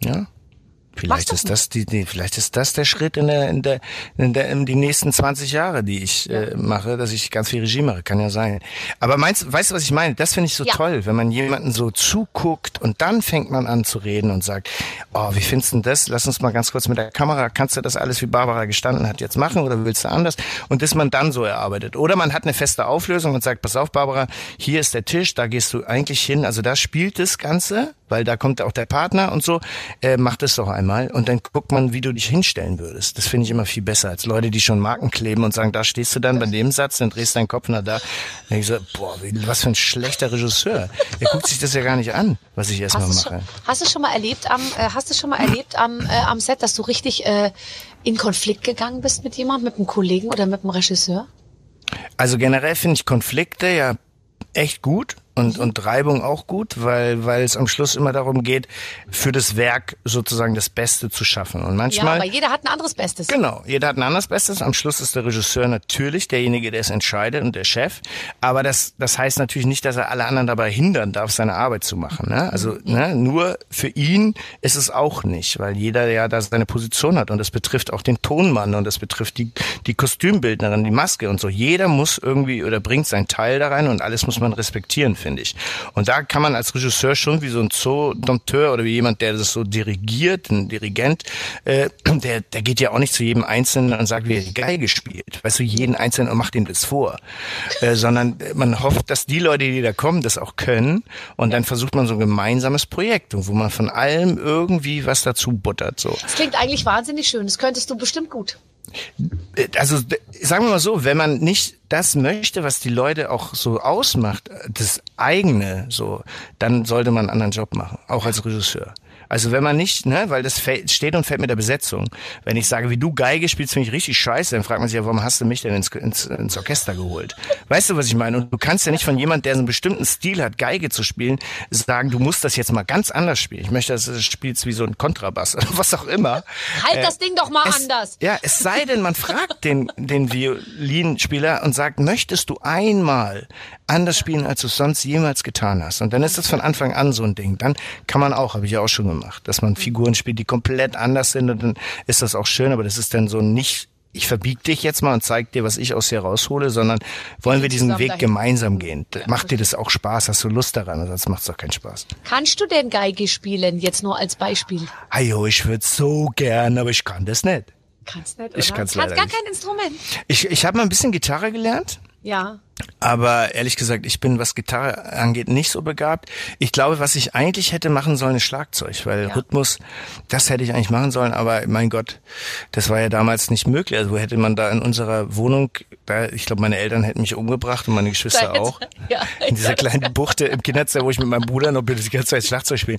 Ja. Vielleicht ist das die, die, vielleicht ist das der Schritt in der, in der, in der, in die nächsten 20 Jahre, die ich äh, mache, dass ich ganz viel Regie mache, kann ja sein. Aber meinst, weißt du, was ich meine? Das finde ich so ja. toll, wenn man jemanden so zuguckt und dann fängt man an zu reden und sagt, oh, wie findest du das? Lass uns mal ganz kurz mit der Kamera, kannst du das alles, wie Barbara gestanden hat, jetzt machen oder willst du anders? Und dass man dann so erarbeitet. Oder man hat eine feste Auflösung und sagt, pass auf, Barbara, hier ist der Tisch, da gehst du eigentlich hin, also da spielt das Ganze weil da kommt auch der Partner und so, äh, mach das doch einmal und dann guckt man, wie du dich hinstellen würdest. Das finde ich immer viel besser als Leute, die schon Marken kleben und sagen, da stehst du dann bei dem Satz, dann drehst deinen Kopf nach da. Dann ich so, boah, was für ein schlechter Regisseur. Er guckt sich das ja gar nicht an, was ich erstmal mache. Schon, hast du schon mal erlebt am, äh, hast du schon mal erlebt am, äh, am Set, dass du richtig äh, in Konflikt gegangen bist mit jemandem, mit einem Kollegen oder mit einem Regisseur? Also generell finde ich Konflikte ja echt gut und, und Reibung auch gut, weil, weil es am Schluss immer darum geht, für das Werk sozusagen das Beste zu schaffen. Und manchmal. Ja, aber jeder hat ein anderes Bestes. Genau, jeder hat ein anderes Bestes. Am Schluss ist der Regisseur natürlich derjenige, der es entscheidet und der Chef. Aber das, das heißt natürlich nicht, dass er alle anderen dabei hindern darf, seine Arbeit zu machen. Ne? Also mhm. ne, nur für ihn ist es auch nicht, weil jeder ja da seine Position hat und das betrifft auch den Tonmann und das betrifft die, die Kostümbildnerin, die Maske und so. Jeder muss irgendwie oder bringt seinen Teil da rein und alles muss man respektieren finde ich. Und da kann man als Regisseur schon wie so ein Zoo-Dompteur oder wie jemand, der das so dirigiert, ein Dirigent, äh, der, der geht ja auch nicht zu jedem Einzelnen und sagt, wie er die Geige spielt. Weißt du, jeden Einzelnen und macht ihm das vor. Äh, sondern man hofft, dass die Leute, die da kommen, das auch können. Und dann versucht man so ein gemeinsames Projekt, wo man von allem irgendwie was dazu buttert. So. Das klingt eigentlich wahnsinnig schön. Das könntest du bestimmt gut also sagen wir mal so, wenn man nicht das möchte, was die Leute auch so ausmacht, das eigene, so, dann sollte man einen anderen Job machen, auch als Regisseur. Also wenn man nicht, ne, weil das steht und fällt mit der Besetzung. Wenn ich sage, wie du Geige spielst, finde ich richtig scheiße, dann fragt man sich ja, warum hast du mich denn ins, ins, ins Orchester geholt? Weißt du, was ich meine? Und du kannst ja nicht von jemand, der so einen bestimmten Stil hat, Geige zu spielen, sagen, du musst das jetzt mal ganz anders spielen. Ich möchte, dass du das spielst wie so ein Kontrabass oder was auch immer. Halt äh, das Ding doch mal es, anders. Ja, es sei denn, man fragt den, den Violinspieler und sagt, möchtest du einmal anders spielen, als du es sonst jemals getan hast? Und dann ist das von Anfang an so ein Ding. Dann kann man auch, habe ich ja auch schon gemacht, dass man Figuren spielt, die komplett anders sind und dann ist das auch schön, aber das ist dann so nicht ich verbieg dich jetzt mal und zeig dir, was ich aus dir raushole, sondern wollen wir diesen Weg dahin. gemeinsam gehen. Macht dir das auch Spaß? Hast du Lust daran? Sonst macht es doch keinen Spaß. Kannst du denn Geige spielen? Jetzt nur als Beispiel. Ajo, ich würde so gern, aber ich kann das nicht. Kannst nicht, oder? Ich kann's Kannst leider gar nicht. kein Instrument. Ich, ich habe mal ein bisschen Gitarre gelernt. Ja. Aber ehrlich gesagt, ich bin, was Gitarre angeht, nicht so begabt. Ich glaube, was ich eigentlich hätte machen sollen, ist Schlagzeug, weil ja. Rhythmus, das hätte ich eigentlich machen sollen, aber mein Gott, das war ja damals nicht möglich. Also wo hätte man da in unserer Wohnung, da, ich glaube, meine Eltern hätten mich umgebracht und meine Geschwister auch. Ja, in dieser kleinen Buchte im Kinderzimmer, wo ich mit meinem Bruder noch bitte die ganze Zeit Schlagzeug spiele.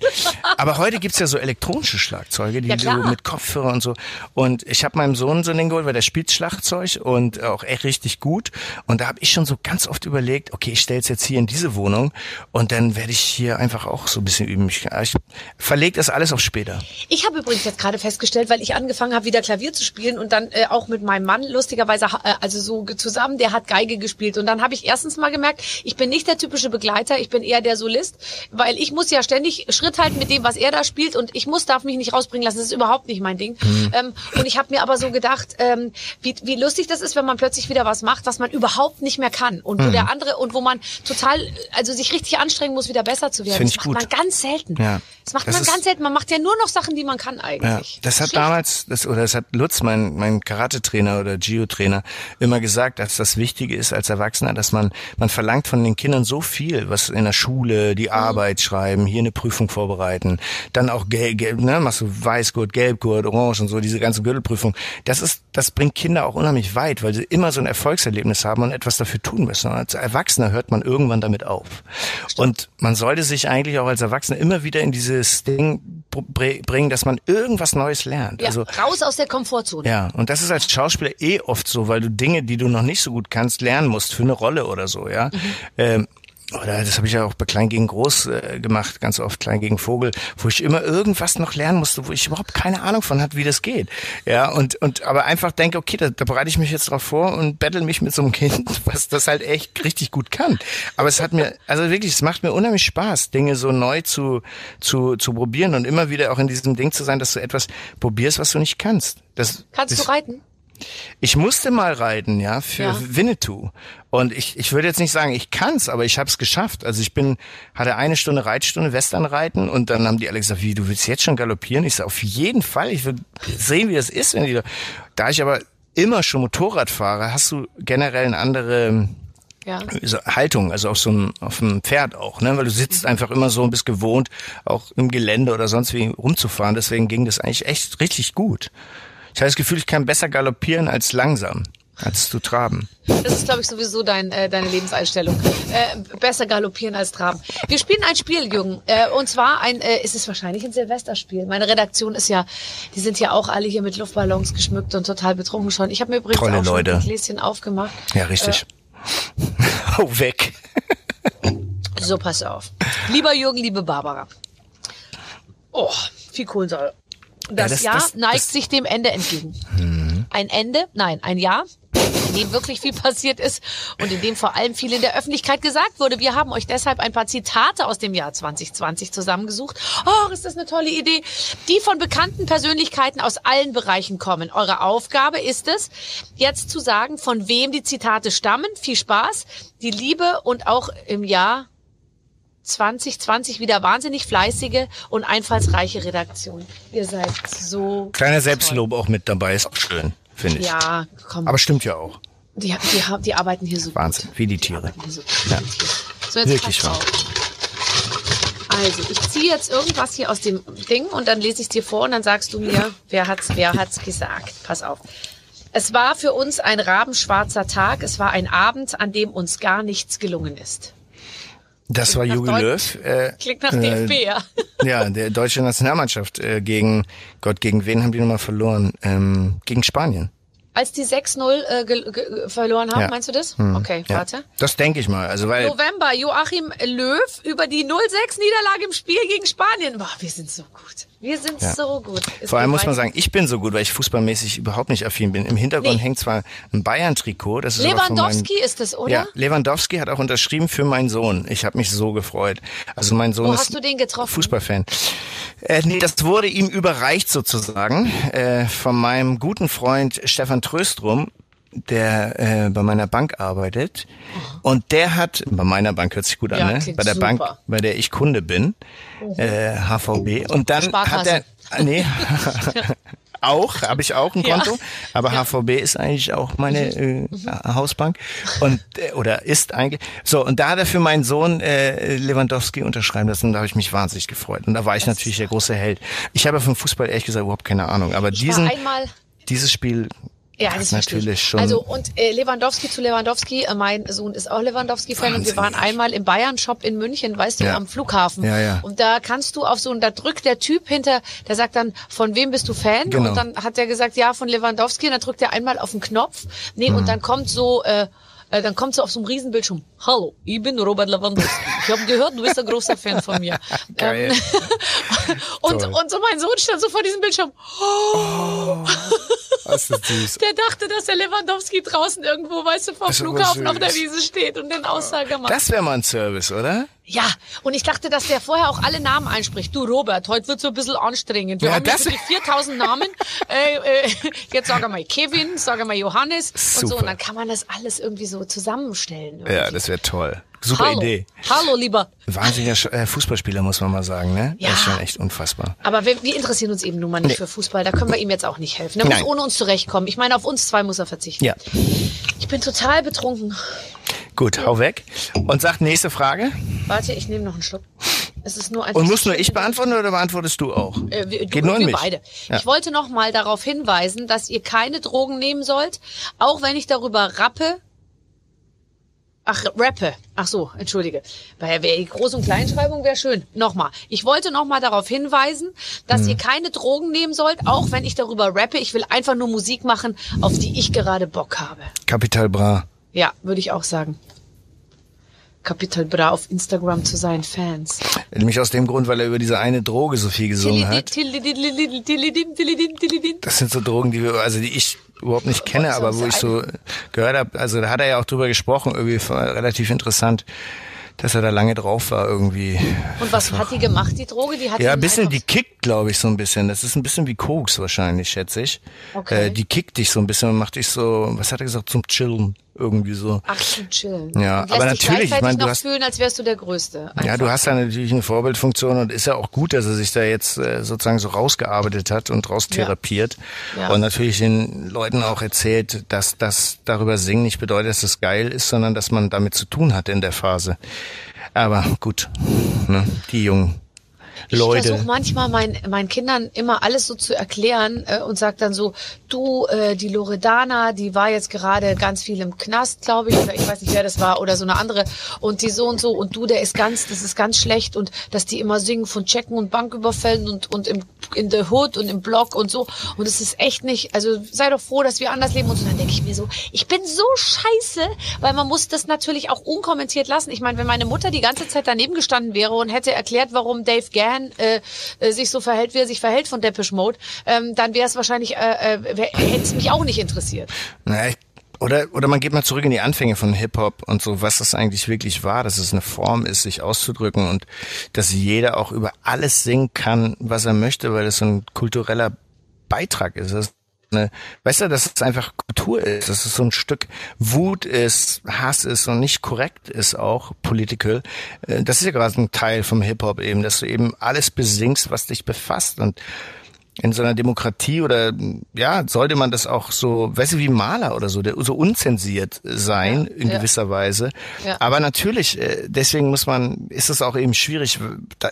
Aber heute gibt's ja so elektronische Schlagzeuge, die ja, du mit Kopfhörer und so. Und ich habe meinem Sohn so ein Ding geholt, weil der spielt Schlagzeug und auch echt richtig gut. Und da habe ich schon so ganz oft überlegt, okay, ich stelle es jetzt hier in diese Wohnung und dann werde ich hier einfach auch so ein bisschen üben. Ich, ich verlege das alles auf später. Ich habe übrigens jetzt gerade festgestellt, weil ich angefangen habe, wieder Klavier zu spielen und dann äh, auch mit meinem Mann lustigerweise, äh, also so zusammen, der hat Geige gespielt und dann habe ich erstens mal gemerkt, ich bin nicht der typische Begleiter, ich bin eher der Solist, weil ich muss ja ständig Schritt halten mit dem, was er da spielt und ich muss, darf mich nicht rausbringen lassen, das ist überhaupt nicht mein Ding. Mhm. Ähm, und ich habe mir aber so gedacht, ähm, wie, wie lustig das ist, wenn man plötzlich wieder was macht, was man überhaupt nicht mehr kann und wo mhm. der andere und wo man total, also sich richtig anstrengen muss, wieder besser zu werden. Find das ich macht gut. man ganz selten. Ja. Das macht das man ganz selten. Man macht ja nur noch Sachen, die man kann eigentlich. Ja. Das hat Schlecht. damals, das, oder das hat Lutz, mein, mein Karate-Trainer oder Gio-Trainer, immer gesagt, dass das Wichtige ist als Erwachsener, dass man, man verlangt von den Kindern so viel, was in der Schule, die mhm. Arbeit schreiben, hier eine Prüfung vorbereiten, dann auch gelb, gelb ne, machst du Weißgurt, Gelbgurt, Orange und so, diese ganze Gürtelprüfung. Das ist, das bringt Kinder auch unheimlich weit, weil sie immer so ein Erfolgserlebnis haben und etwas dafür tun müssen. Und als Erwachsener hört man irgendwann damit auf. Und man sollte sich eigentlich auch als Erwachsener immer wieder in dieses Ding bringen, dass man irgendwas Neues lernt. Ja, also raus aus der Komfortzone. Ja, und das ist als Schauspieler eh oft so, weil du Dinge, die du noch nicht so gut kannst, lernen musst für eine Rolle oder so, ja. Mhm. Ähm, oder das habe ich ja auch bei Klein gegen Groß äh, gemacht, ganz oft Klein gegen Vogel, wo ich immer irgendwas noch lernen musste, wo ich überhaupt keine Ahnung von hatte, wie das geht. Ja, und, und aber einfach denke, okay, da, da bereite ich mich jetzt drauf vor und battle mich mit so einem Kind, was das halt echt richtig gut kann. Aber es hat mir, also wirklich, es macht mir unheimlich Spaß, Dinge so neu zu, zu, zu probieren und immer wieder auch in diesem Ding zu sein, dass du etwas probierst, was du nicht kannst. Das, Kannst das, du reiten? Ich musste mal reiten, ja, für ja. Winnetou. Und ich, ich würde jetzt nicht sagen, ich kann's, aber ich habe es geschafft. Also ich bin, hatte eine Stunde Reitstunde Westernreiten und dann haben die alle gesagt, wie, du willst jetzt schon galoppieren? Ich sage, auf jeden Fall, ich will sehen, wie das ist. Wenn die, da ich aber immer schon Motorrad fahre, hast du generell eine andere ja. Haltung, also auf so einem, auf einem Pferd auch, ne? Weil du sitzt mhm. einfach immer so und bist gewohnt, auch im Gelände oder sonst wie rumzufahren. Deswegen ging das eigentlich echt richtig gut. Ich habe das Gefühl, ich kann besser galoppieren als langsam als zu traben. Das ist, glaube ich, sowieso dein, äh, deine Lebenseinstellung. Äh, besser galoppieren als traben. Wir spielen ein Spiel, Jürgen. Äh, und zwar ein, äh, ist es wahrscheinlich ein Silvesterspiel. Meine Redaktion ist ja, die sind ja auch alle hier mit Luftballons geschmückt und total betrunken schon. Ich habe mir übrigens Tolle auch Leute. schon ein Gläschen aufgemacht. Ja, richtig. Äh, oh, weg. so, pass auf. Lieber Jürgen, liebe Barbara. Oh, viel Kohlensäure. Das, ja, das Jahr das, neigt das, sich dem Ende entgegen. Hm. Ein Ende, nein, ein Jahr, in dem wirklich viel passiert ist und in dem vor allem viel in der Öffentlichkeit gesagt wurde. Wir haben euch deshalb ein paar Zitate aus dem Jahr 2020 zusammengesucht. Oh, ist das eine tolle Idee, die von bekannten Persönlichkeiten aus allen Bereichen kommen. Eure Aufgabe ist es, jetzt zu sagen, von wem die Zitate stammen. Viel Spaß, die Liebe und auch im Jahr 2020 wieder wahnsinnig fleißige und einfallsreiche Redaktion. Ihr seid so. Kleiner Selbstlob auch mit dabei, ist auch schön, finde ich. Ja, komm. Aber stimmt ja auch. Die, die, die arbeiten hier so Wahnsinn, gut. wie die Tiere. Die so ja. So, jetzt Wirklich wahr. Also, ich ziehe jetzt irgendwas hier aus dem Ding und dann lese ich es dir vor und dann sagst du mir, wer hat's, wer hat's gesagt. Pass auf. Es war für uns ein rabenschwarzer Tag. Es war ein Abend, an dem uns gar nichts gelungen ist. Das war Jogi Löw. Äh, Klingt nach DFB, äh, ja. Ja, der deutsche Nationalmannschaft äh, gegen Gott, gegen wen haben die nochmal verloren? Ähm, gegen Spanien. Als die 6-0 äh, verloren haben, ja. meinst du das? Hm. Okay, ja. warte. Das denke ich mal. Also weil November, Joachim Löw über die 0-6-Niederlage im Spiel gegen Spanien. Boah, wir sind so gut. Wir sind ja. so gut. Ist Vor allem muss man sagen, ich bin so gut, weil ich fußballmäßig überhaupt nicht affin bin. Im Hintergrund nee. hängt zwar ein Bayern-Trikot. Das ist Lewandowski meinem, ist es, oder? Ja, Lewandowski hat auch unterschrieben für meinen Sohn. Ich habe mich so gefreut. Also mein Sohn Wo ist hast du den getroffen? Fußballfan. Äh, nee, das wurde ihm überreicht sozusagen äh, von meinem guten Freund Stefan Tröstrum der äh, bei meiner Bank arbeitet und der hat bei meiner Bank hört sich gut an, ja, ne? Bei der super. Bank, bei der ich Kunde bin, äh, HVB und dann Sparkasse. hat er nee auch, habe ich auch ein Konto, ja. aber ja. HVB ist eigentlich auch meine mhm. äh, Hausbank und äh, oder ist eigentlich so und da hat er für meinen Sohn äh, Lewandowski unterschreiben lassen, da habe ich mich wahnsinnig gefreut und da war ich das natürlich der große Held. Ich habe vom Fußball ehrlich gesagt überhaupt keine Ahnung, aber ich diesen einmal dieses Spiel ja, das, das natürlich schon. Also und äh, Lewandowski zu Lewandowski, äh, mein Sohn ist auch Lewandowski-Fan und wir waren einmal im Bayern-Shop in München, weißt du, ja. am Flughafen. Ja, ja. Und da kannst du auf so und da drückt der Typ hinter, der sagt dann, von wem bist du Fan? Genau. Und dann hat er gesagt, ja, von Lewandowski. Und dann drückt er einmal auf den Knopf. Nee, mhm. und dann kommt so, äh, äh, dann kommt so auf so einem Riesenbildschirm, hallo, ich bin Robert Lewandowski. Ich habe gehört, du bist ein großer Fan von mir. Geil. Ähm, und, und so mein Sohn stand so vor diesem Bildschirm. Oh. Ist süß. Der dachte, dass der Lewandowski draußen irgendwo, weißt du, vom Flughafen auf der Wiese steht und den Aussage macht. Das wäre mal ein Service, oder? Ja, und ich dachte, dass der vorher auch alle Namen einspricht. Du Robert, heute wird so ein bisschen anstrengend. Wir ja, haben das die 4000 Namen. Äh, äh, jetzt sag mal Kevin, sag mal Johannes Super. und so. Und dann kann man das alles irgendwie so zusammenstellen. Irgendwie. Ja, das wäre toll. Super Hallo. Idee. Hallo, lieber. Wahnsinniger äh, Fußballspieler, muss man mal sagen, ne? Ja. Das ist schon echt unfassbar. Aber wir, wir interessieren uns eben nun mal nicht nee. für Fußball. Da können wir ihm jetzt auch nicht helfen. Er muss ohne uns zurechtkommen. Ich meine, auf uns zwei muss er verzichten. Ja. Ich bin total betrunken. Gut, hau weg. Und sag nächste Frage. Warte, ich nehme noch einen Schluck. Es ist nur Und muss nur ich beantworten oder beantwortest du auch? Äh, wir, Geht nur wir mich. beide. Ja. Ich wollte noch mal darauf hinweisen, dass ihr keine Drogen nehmen sollt, auch wenn ich darüber rappe. Ach, rappe. Ach so, entschuldige. Weil wäre Groß- und Kleinschreibung wäre schön. Nochmal. Ich wollte nochmal darauf hinweisen, dass hm. ihr keine Drogen nehmen sollt, auch wenn ich darüber rappe. Ich will einfach nur Musik machen, auf die ich gerade Bock habe. Kapital Bra. Ja, würde ich auch sagen. Capital Bra auf Instagram zu seinen Fans. Nämlich aus dem Grund, weil er über diese eine Droge so viel gesungen hat. Das sind so Drogen, die wir, also die ich überhaupt nicht kenne, aber wo ich so gehört habe, also da hat er ja auch drüber gesprochen, irgendwie relativ interessant dass er da lange drauf war irgendwie. Und was hat die gemacht, die Droge? Die hat ja, ein bisschen, die kickt, glaube ich, so ein bisschen. Das ist ein bisschen wie Koks wahrscheinlich, schätze ich. Okay. Äh, die kickt dich so ein bisschen und macht dich so, was hat er gesagt, zum Chillen irgendwie so. Ach, zum Chillen. Ja, aber natürlich, ich meine, du hast fühlen, als wärst du der Größte. Einfach. Ja, du hast ja natürlich eine Vorbildfunktion und ist ja auch gut, dass er sich da jetzt äh, sozusagen so rausgearbeitet hat und raustherapiert ja. ja. und natürlich den Leuten auch erzählt, dass das darüber singen nicht bedeutet, dass es geil ist, sondern dass man damit zu tun hat in der Phase. Aber gut, ne, die Jungen Leute. Ich versuche manchmal mein, meinen Kindern immer alles so zu erklären äh, und sag dann so, du, äh, die Loredana, die war jetzt gerade ganz viel im Knast, glaube ich, oder ich weiß nicht, wer das war, oder so eine andere, und die so und so, und du, der ist ganz, das ist ganz schlecht, und dass die immer singen von Checken und Banküberfällen und, und im, in the Hood und im Block und so, und es ist echt nicht, also sei doch froh, dass wir anders leben und so, dann denke ich mir so, ich bin so scheiße, weil man muss das natürlich auch unkommentiert lassen. Ich meine, wenn meine Mutter die ganze Zeit daneben gestanden wäre und hätte erklärt, warum Dave Gann Fan äh, äh, sich so verhält, wie er sich verhält von Depeche Mode, ähm, dann wäre es wahrscheinlich, äh, äh, hätte es mich auch nicht interessiert. Na, oder, oder man geht mal zurück in die Anfänge von Hip-Hop und so, was das eigentlich wirklich war, dass es eine Form ist, sich auszudrücken und dass jeder auch über alles singen kann, was er möchte, weil es so ein kultureller Beitrag ist. Das eine, weißt du, dass es einfach Kultur ist, dass es so ein Stück Wut ist, Hass ist und nicht korrekt ist auch, political. Äh, das ist ja gerade ein Teil vom Hip-Hop eben, dass du eben alles besingst, was dich befasst und in so einer Demokratie oder ja, sollte man das auch so, weißt du, wie Maler oder so, der, so unzensiert sein ja, in ja. gewisser Weise. Ja. Aber natürlich, äh, deswegen muss man, ist es auch eben schwierig.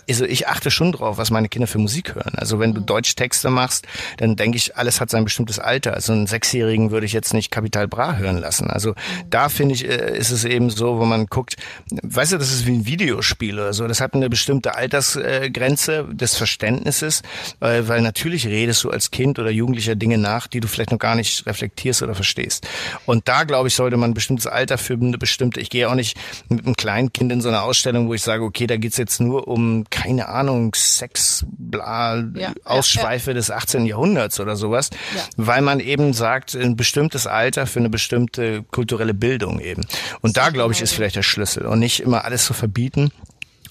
also ich achte schon drauf, was meine Kinder für Musik hören. Also wenn mhm. du Deutschtexte machst, dann denke ich, alles hat sein bestimmtes Alter. Also einen Sechsjährigen würde ich jetzt nicht Kapital Bra hören lassen. Also mhm. da finde ich, äh, ist es eben so, wo man guckt, weißt du, das ist wie ein Videospiel oder so. Das hat eine bestimmte Altersgrenze des Verständnisses, weil natürlich natürlich redest du als Kind oder Jugendlicher Dinge nach, die du vielleicht noch gar nicht reflektierst oder verstehst. Und da, glaube ich, sollte man ein bestimmtes Alter für eine bestimmte, ich gehe auch nicht mit einem kleinen Kind in so eine Ausstellung, wo ich sage, okay, da geht's jetzt nur um, keine Ahnung, Sex, bla, ja, Ausschweife ja, ja. des 18. Jahrhunderts oder sowas, weil man eben sagt, ein bestimmtes Alter für eine bestimmte kulturelle Bildung eben. Und da, glaube ich, ist vielleicht der Schlüssel und nicht immer alles zu verbieten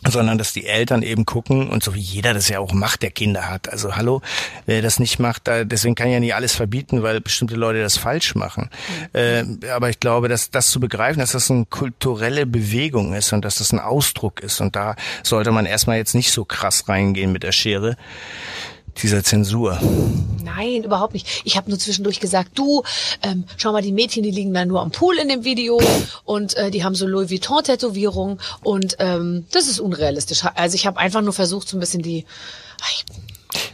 sondern dass die Eltern eben gucken und so wie jeder das ja auch macht, der Kinder hat. Also hallo, wer das nicht macht, deswegen kann ja nie alles verbieten, weil bestimmte Leute das falsch machen. Mhm. Äh, aber ich glaube, dass das zu begreifen, dass das eine kulturelle Bewegung ist und dass das ein Ausdruck ist und da sollte man erstmal jetzt nicht so krass reingehen mit der Schere dieser Zensur. Nein, überhaupt nicht. Ich habe nur zwischendurch gesagt, du, ähm, schau mal, die Mädchen, die liegen da nur am Pool in dem Video und äh, die haben so Louis Vuitton-Tätowierungen und ähm, das ist unrealistisch. Also ich habe einfach nur versucht, so ein bisschen die... Ich,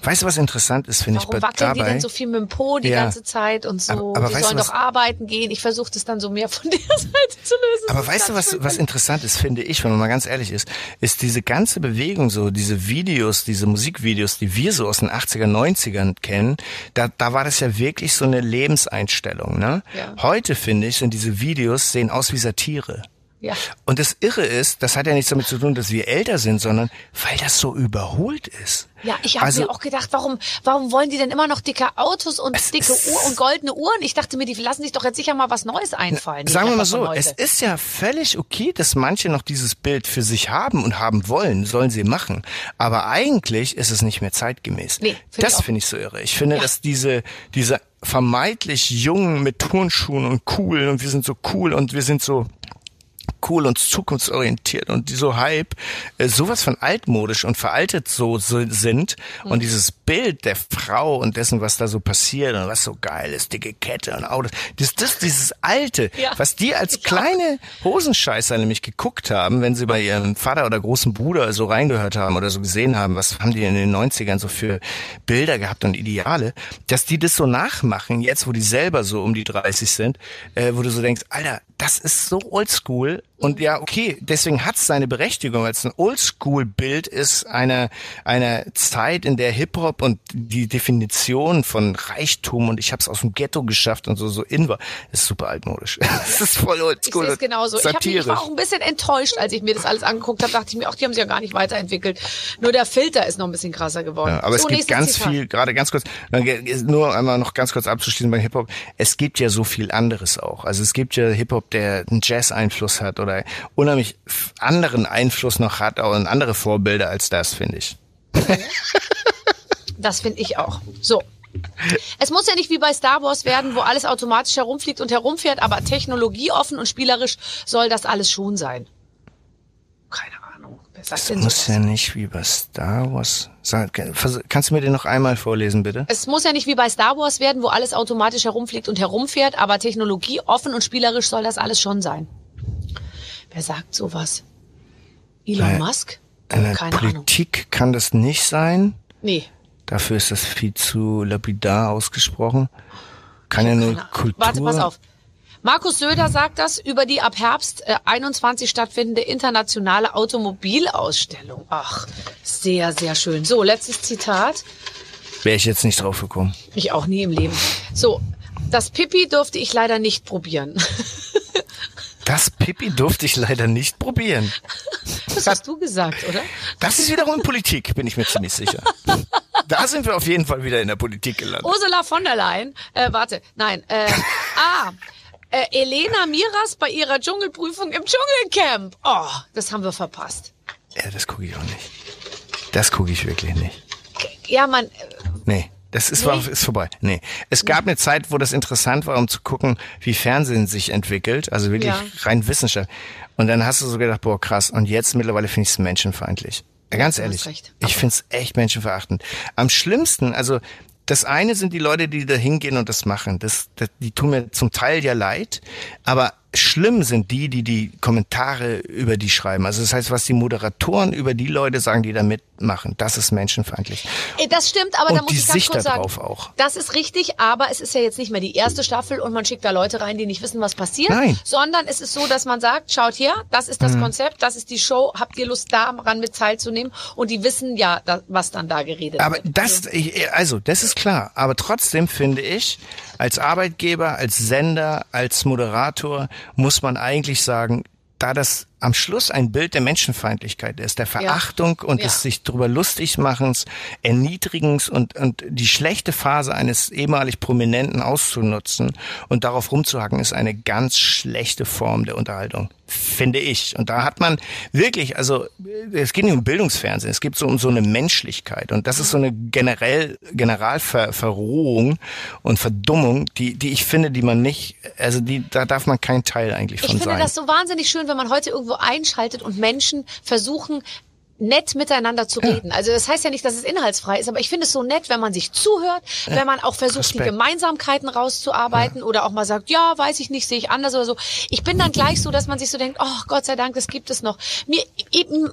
Weißt du, was interessant ist, finde ich bei wackeln dabei? die denn so viel mit dem Po die ja. ganze Zeit und so? Aber, aber die sollen du, doch arbeiten gehen. Ich versuche das dann so mehr von der Seite zu lösen. Aber weißt du, was, was interessant ist, finde ich, wenn man mal ganz ehrlich ist, ist diese ganze Bewegung so, diese Videos, diese Musikvideos, die wir so aus den 80er, 90ern kennen, da, da war das ja wirklich so eine Lebenseinstellung. Ne? Ja. Heute, finde ich, sind diese Videos, sehen aus wie Satire. Ja. Und das Irre ist, das hat ja nichts damit zu tun, dass wir älter sind, sondern weil das so überholt ist. Ja, ich habe also, mir auch gedacht, warum, warum wollen die denn immer noch dicke Autos und dicke Uhr und goldene Uhren? Ich dachte mir, die lassen sich doch jetzt sicher mal was Neues einfallen. Sagen wir mal so, es ist ja völlig okay, dass manche noch dieses Bild für sich haben und haben wollen, sollen sie machen. Aber eigentlich ist es nicht mehr zeitgemäß. Nee, find das finde ich so irre. Ich finde, ja. dass diese, diese vermeintlich jungen mit Turnschuhen und cool und wir sind so cool und wir sind so cool und zukunftsorientiert und die so Hype äh, sowas von altmodisch und veraltet so, so sind mhm. und dieses Bild der Frau und dessen, was da so passiert und was so geil ist, dicke Kette und Autos, das, das dieses alte, ja. was die als kleine. Hosenscheißer nämlich geguckt haben, wenn sie bei ihrem Vater oder großen Bruder so reingehört haben oder so gesehen haben, was haben die in den 90ern so für Bilder gehabt und Ideale, dass die das so nachmachen, jetzt wo die selber so um die 30 sind, äh, wo du so denkst, Alter, das ist so oldschool und ja, okay, deswegen hat es seine Berechtigung, weil es ein Oldschool-Bild ist eine, eine Zeit, in der Hip-Hop und die Definition von Reichtum und ich habe es aus dem Ghetto geschafft und so so in war, ist super altmodisch. das ist voll oldschool. Ich genauso. Ich, hab, ich war auch ein bisschen enttäuscht, als ich mir das alles angeguckt habe, dachte ich mir, ach, die haben sich ja gar nicht weiterentwickelt. Nur der Filter ist noch ein bisschen krasser geworden. Ja, aber so, es gibt ganz Zitat. viel, gerade ganz kurz, nur einmal noch ganz kurz abzuschließen bei Hip-Hop, es gibt ja so viel anderes auch. Also es gibt ja Hip-Hop, der einen Jazz-Einfluss hat oder oder unheimlich anderen Einfluss noch hat und andere Vorbilder als das, finde ich. Das finde ich auch. So, Es muss ja nicht wie bei Star Wars werden, wo alles automatisch herumfliegt und herumfährt, aber technologieoffen und spielerisch soll das alles schon sein. Keine Ahnung. Wer sagt es denn muss ja nicht wie bei Star Wars. Kannst du mir den noch einmal vorlesen, bitte? Es muss ja nicht wie bei Star Wars werden, wo alles automatisch herumfliegt und herumfährt, aber technologieoffen und spielerisch soll das alles schon sein. Wer sagt sowas? Elon Musk? Keine Politik Ahnung. kann das nicht sein. Nee. Dafür ist das viel zu lapidar ausgesprochen. Kann ja nur Kultur. Warte, pass auf. Markus Söder sagt das über die ab Herbst äh, 21 stattfindende internationale Automobilausstellung. Ach, sehr, sehr schön. So, letztes Zitat. Wäre ich jetzt nicht drauf gekommen. Ich auch nie im Leben. So, das Pipi durfte ich leider nicht probieren. Das Pipi durfte ich leider nicht probieren. Das hast du gesagt, oder? Das ist wiederum Politik, bin ich mir ziemlich sicher. Da sind wir auf jeden Fall wieder in der Politik gelandet. Ursula von der Leyen, äh, warte, nein, äh, ah, äh, Elena Miras bei ihrer Dschungelprüfung im Dschungelcamp. Oh, das haben wir verpasst. Ja, das gucke ich auch nicht. Das gucke ich wirklich nicht. Ja, man. Äh, nee. Das ist, nee. war, ist vorbei. Nee. Es gab eine Zeit, wo das interessant war, um zu gucken, wie Fernsehen sich entwickelt. Also wirklich ja. rein Wissenschaft. Und dann hast du so gedacht, boah, krass. Und jetzt mittlerweile finde ich es menschenfeindlich. Ganz ehrlich. Ich finde es echt menschenverachtend. Am schlimmsten, also das eine sind die Leute, die da hingehen und das machen. Das, das, die tun mir zum Teil ja leid. Aber schlimm sind die, die die Kommentare über die schreiben. Also das heißt, was die Moderatoren über die Leute sagen, die da mitmachen, das ist menschenfeindlich. Äh, das stimmt, aber und da muss ich ganz Sicht kurz sagen, auch. das ist richtig, aber es ist ja jetzt nicht mehr die erste Staffel und man schickt da Leute rein, die nicht wissen, was passiert, Nein. sondern es ist so, dass man sagt, schaut her, das ist das mhm. Konzept, das ist die Show, habt ihr Lust daran mit teilzunehmen und die wissen ja, was dann da geredet aber wird. Aber das, also das ist klar, aber trotzdem finde ich, als Arbeitgeber, als Sender, als Moderator muss man eigentlich sagen, da das am Schluss ein Bild der Menschenfeindlichkeit ist, der Verachtung ja. und ja. des sich drüber lustig machens, Erniedrigens und, und die schlechte Phase eines ehemalig Prominenten auszunutzen und darauf rumzuhacken, ist eine ganz schlechte Form der Unterhaltung, finde ich. Und da hat man wirklich, also es geht nicht um Bildungsfernsehen, es geht so um so eine Menschlichkeit und das ist so eine generell Generalverrohung und Verdummung, die, die ich finde, die man nicht, also die, da darf man kein Teil eigentlich von sein. Ich finde das so wahnsinnig schön, wenn man heute irgendwo irgendwo einschaltet und Menschen versuchen, nett miteinander zu reden. Also das heißt ja nicht, dass es inhaltsfrei ist, aber ich finde es so nett, wenn man sich zuhört, ja. wenn man auch versucht, Respekt. die Gemeinsamkeiten rauszuarbeiten ja. oder auch mal sagt, ja, weiß ich nicht, sehe ich anders oder so. Ich bin dann gleich so, dass man sich so denkt, oh Gott sei Dank, das gibt es noch. Mir,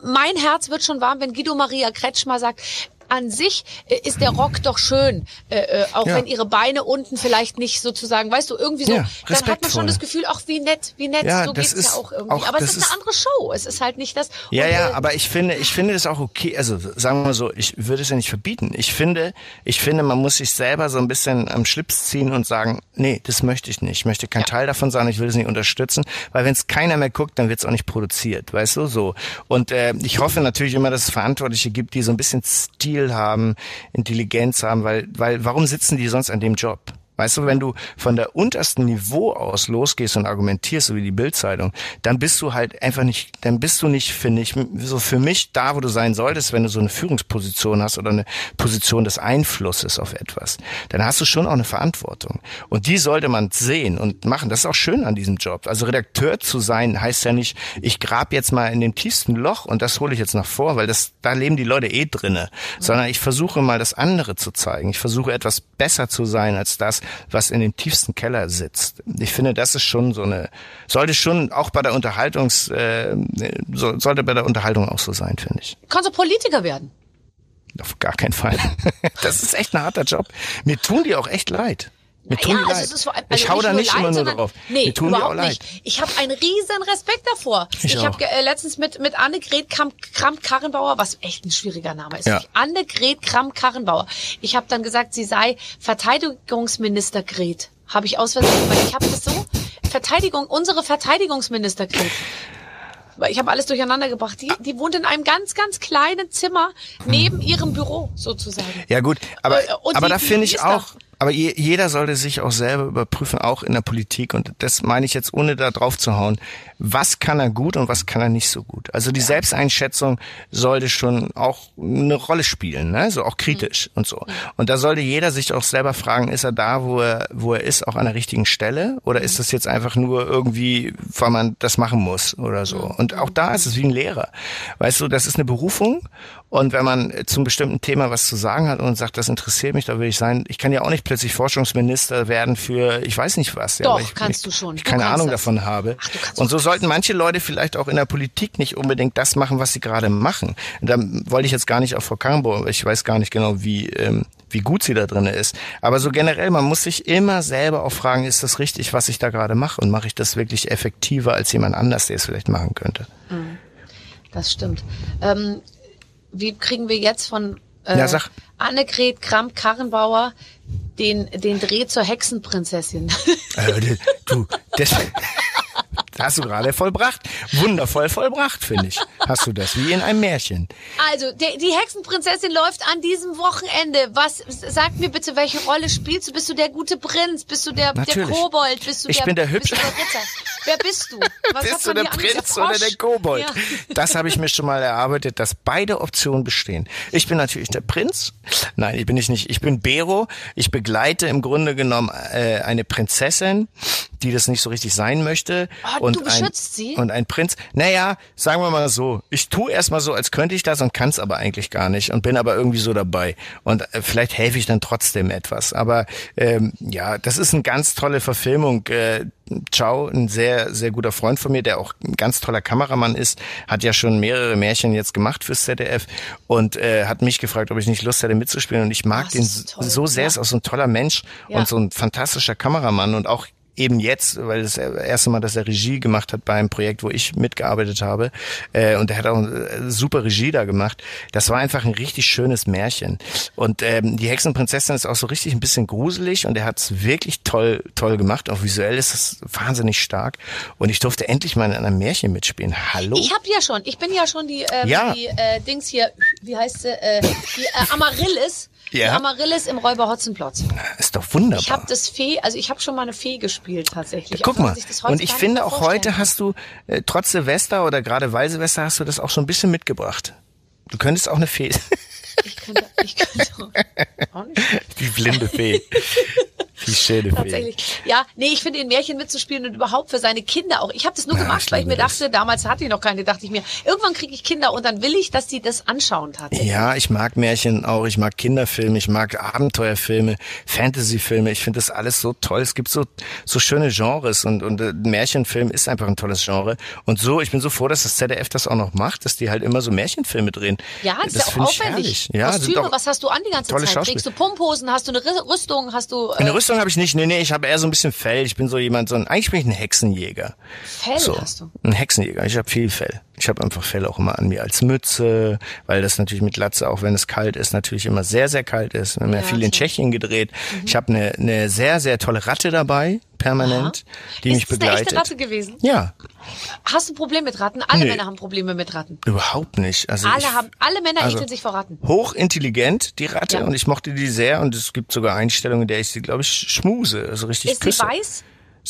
mein Herz wird schon warm, wenn Guido Maria Kretschmer sagt, an sich äh, ist der Rock doch schön, äh, äh, auch ja. wenn ihre Beine unten vielleicht nicht sozusagen, weißt du, irgendwie so, ja, dann hat man schon das Gefühl, ach wie nett, wie nett, ja, so geht's ist ja auch irgendwie. Auch, aber es ist eine andere Show, es ist halt nicht das. Ja, und, ja, äh, aber ich finde, ich finde das auch okay, also sagen wir mal so, ich würde es ja nicht verbieten. Ich finde, ich finde, man muss sich selber so ein bisschen am Schlips ziehen und sagen, nee, das möchte ich nicht. Ich möchte kein. Teil davon sein, ich will es nicht unterstützen, weil wenn es keiner mehr guckt, dann wird es auch nicht produziert, weißt du, so. Und äh, ich hoffe natürlich immer, dass es Verantwortliche gibt, die so ein bisschen Stil haben, Intelligenz haben, weil, weil warum sitzen die sonst an dem Job? Weißt du, wenn du von der untersten Niveau aus losgehst und argumentierst, so wie die Bildzeitung, dann bist du halt einfach nicht, dann bist du nicht, finde ich, so für mich da, wo du sein solltest, wenn du so eine Führungsposition hast oder eine Position des Einflusses auf etwas. Dann hast du schon auch eine Verantwortung. Und die sollte man sehen und machen. Das ist auch schön an diesem Job. Also Redakteur zu sein heißt ja nicht, ich grab jetzt mal in dem tiefsten Loch und das hole ich jetzt noch vor, weil das, da leben die Leute eh drinne. Sondern ich versuche mal das andere zu zeigen. Ich versuche etwas besser zu sein als das, was in dem tiefsten Keller sitzt. Ich finde, das ist schon so eine, sollte schon auch bei der Unterhaltungs, äh, so, sollte bei der Unterhaltung auch so sein, finde ich. Kannst du Politiker werden? Auf gar keinen Fall. Das ist echt ein harter Job. Mir tun die auch echt leid. Mir tun ja, die also leid. Vor, also ich hau da nicht leid, immer nur drauf. Nee, Mir tun überhaupt die nicht. Ich habe einen riesen Respekt davor. Ich, ich habe äh, letztens mit mit Annegret Kramp-Karrenbauer, was echt ein schwieriger Name ist. Ja. Annegret Kramp-Karrenbauer. Ich habe dann gesagt, sie sei Verteidigungsminister Gret. Habe ich aus Versehen, weil ich habe das so Verteidigung, unsere Verteidigungsminister Gret ich habe alles durcheinander gebracht. Die, die wohnt in einem ganz, ganz kleinen Zimmer neben ihrem Büro sozusagen. Ja gut, aber, äh, aber da finde ich auch, aber je, jeder sollte sich auch selber überprüfen, auch in der Politik. Und das meine ich jetzt, ohne da drauf zu hauen. Was kann er gut und was kann er nicht so gut? Also die Selbsteinschätzung sollte schon auch eine Rolle spielen, ne? so auch kritisch mhm. und so. Und da sollte jeder sich auch selber fragen, ist er da, wo er, wo er ist, auch an der richtigen Stelle? Oder ist das jetzt einfach nur irgendwie, weil man das machen muss oder so? Mhm. Und auch da ist es wie ein Lehrer. Weißt du, das ist eine Berufung und wenn man zum bestimmten Thema was zu sagen hat und sagt, das interessiert mich, da will ich sein, ich kann ja auch nicht plötzlich Forschungsminister werden für, ich weiß nicht was. Doch, ja, ich, kannst ich, du schon. Ich keine Ahnung das. davon habe. Ach, und so sollten manche Leute vielleicht auch in der Politik nicht unbedingt das machen, was sie gerade machen. Und da wollte ich jetzt gar nicht auf Frau Karenbo, ich weiß gar nicht genau, wie, ähm, wie gut sie da drin ist. Aber so generell, man muss sich immer selber auch fragen, ist das richtig, was ich da gerade mache? Und mache ich das wirklich effektiver als jemand anders, der es vielleicht machen könnte? Mhm. Das stimmt. Ähm, wie kriegen wir jetzt von äh, ja, sag. Annegret Kramp-Karrenbauer den, den Dreh zur Hexenprinzessin? Äh, du, das, Hast du gerade vollbracht. Wundervoll vollbracht, finde ich. Hast du das, wie in einem Märchen. Also, die, die Hexenprinzessin läuft an diesem Wochenende. Was, sag mir bitte, welche Rolle spielst du? Bist du der gute Prinz? Bist du der, der Kobold? Bist du ich der, bin der hübsche. Bist du der Ritter? Wer bist du? Was bist du der Prinz der oder der Kobold? Ja. Das habe ich mir schon mal erarbeitet, dass beide Optionen bestehen. Ich bin natürlich der Prinz. Nein, ich bin ich nicht. Ich bin Bero. Ich begleite im Grunde genommen äh, eine Prinzessin, die das nicht so richtig sein möchte. Oh, und du beschützt ein, sie? Und ein Prinz. Naja, sagen wir mal so. Ich tue erstmal so, als könnte ich das und kann es aber eigentlich gar nicht und bin aber irgendwie so dabei. Und äh, vielleicht helfe ich dann trotzdem etwas. Aber ähm, ja, das ist eine ganz tolle Verfilmung. Äh, Ciao, ein sehr, sehr guter Freund von mir, der auch ein ganz toller Kameramann ist, hat ja schon mehrere Märchen jetzt gemacht fürs ZDF und äh, hat mich gefragt, ob ich nicht Lust hätte mitzuspielen. Und ich mag Ach, den so sehr, ja. ist auch so ein toller Mensch ja. und so ein fantastischer Kameramann und auch eben jetzt, weil das erste Mal, dass er Regie gemacht hat bei einem Projekt, wo ich mitgearbeitet habe, äh, und er hat auch äh, super Regie da gemacht. Das war einfach ein richtig schönes Märchen. Und ähm, die Hexenprinzessin ist auch so richtig ein bisschen gruselig und er hat es wirklich toll, toll gemacht. Auch visuell ist es wahnsinnig stark. Und ich durfte endlich mal in einem Märchen mitspielen. Hallo? Ich habe ja schon, ich bin ja schon die, ähm, ja. die äh, Dings hier, wie heißt sie, äh, die äh, Amaryllis ja. Amaryllis im Räuber Hotzenplotz. Ist doch wunderbar. Ich habe das Fee, also ich habe schon mal eine Fee gespielt tatsächlich. Guck mal, und ich finde auch heute hast du, äh, trotz Silvester oder gerade weil Silvester hast du das auch schon ein bisschen mitgebracht. Du könntest auch eine Fee. Ich könnte, ich könnte auch nicht. Die blinde Fee. Die schöne Tatsächlich. Ja, nee, ich finde, in Märchen mitzuspielen und überhaupt für seine Kinder auch. Ich habe das nur ja, gemacht, weil ich mir das. dachte, damals hatte ich noch keine, dachte ich mir, irgendwann kriege ich Kinder und dann will ich, dass sie das anschauen tatsächlich. Ja, ich mag Märchen auch, ich mag Kinderfilme, ich mag Abenteuerfilme, Fantasyfilme. Ich finde das alles so toll. Es gibt so so schöne Genres und und äh, Märchenfilm ist einfach ein tolles Genre. Und so, ich bin so froh, dass das ZDF das auch noch macht, dass die halt immer so Märchenfilme drehen. Ja, das, das ist ja auch aufwendig. Ja, Kostüme, was hast du an die ganze Zeit? Trägst du Pumphosen? Hast du eine Rüstung? Hast du? Äh, eine Rüstung habe ich nicht. Nee, nee, ich habe eher so ein bisschen Fell. Ich bin so jemand, so ein, eigentlich bin ich ein Hexenjäger. Fell so, hast du? Ein Hexenjäger. Ich habe viel Fell. Ich habe einfach Fell auch immer an mir als Mütze, weil das natürlich mit Latze, auch wenn es kalt ist, natürlich immer sehr, sehr kalt ist. Wir haben ja, ja viel in Tschechien gedreht. Mhm. Ich habe eine, eine sehr, sehr tolle Ratte dabei, permanent, Aha. die ist mich begleitet. Ist eine echte Ratte gewesen? Ja. Hast du ein Problem mit Ratten? Alle nee. Männer haben Probleme mit Ratten. Überhaupt nicht. Also alle ich, haben, alle Männer also ekeln sich vor Ratten. Hochintelligent, die Ratte, ja. und ich mochte die sehr. Und es gibt sogar Einstellungen, in der ich sie, glaube ich, schmuse, also richtig Ist küsse. sie weiß?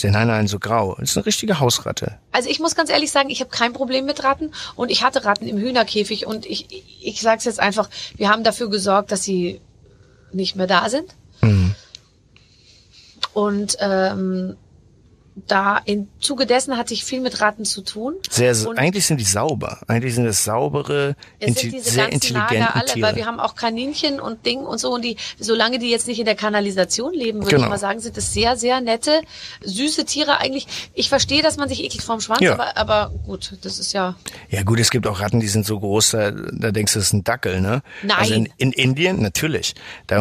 Nein, nein, so grau. Das ist eine richtige Hausratte. Also ich muss ganz ehrlich sagen, ich habe kein Problem mit Ratten und ich hatte Ratten im Hühnerkäfig und ich, ich sage es jetzt einfach, wir haben dafür gesorgt, dass sie nicht mehr da sind. Mhm. Und ähm, da im Zuge dessen hatte ich viel mit Ratten zu tun. Sehr, und eigentlich sind die sauber. Eigentlich sind es saubere, inti sehr intelligente alle, Tiere. Weil wir haben auch Kaninchen und Ding und so und die, solange die jetzt nicht in der Kanalisation leben, würde genau. ich mal sagen, sind es sehr, sehr nette, süße Tiere eigentlich. Ich verstehe, dass man sich ekelt vorm Schwanz, ja. aber, aber gut, das ist ja. Ja gut, es gibt auch Ratten, die sind so groß, da, da denkst du, das ist ein Dackel, ne? Nein. Also in, in Indien, natürlich. Da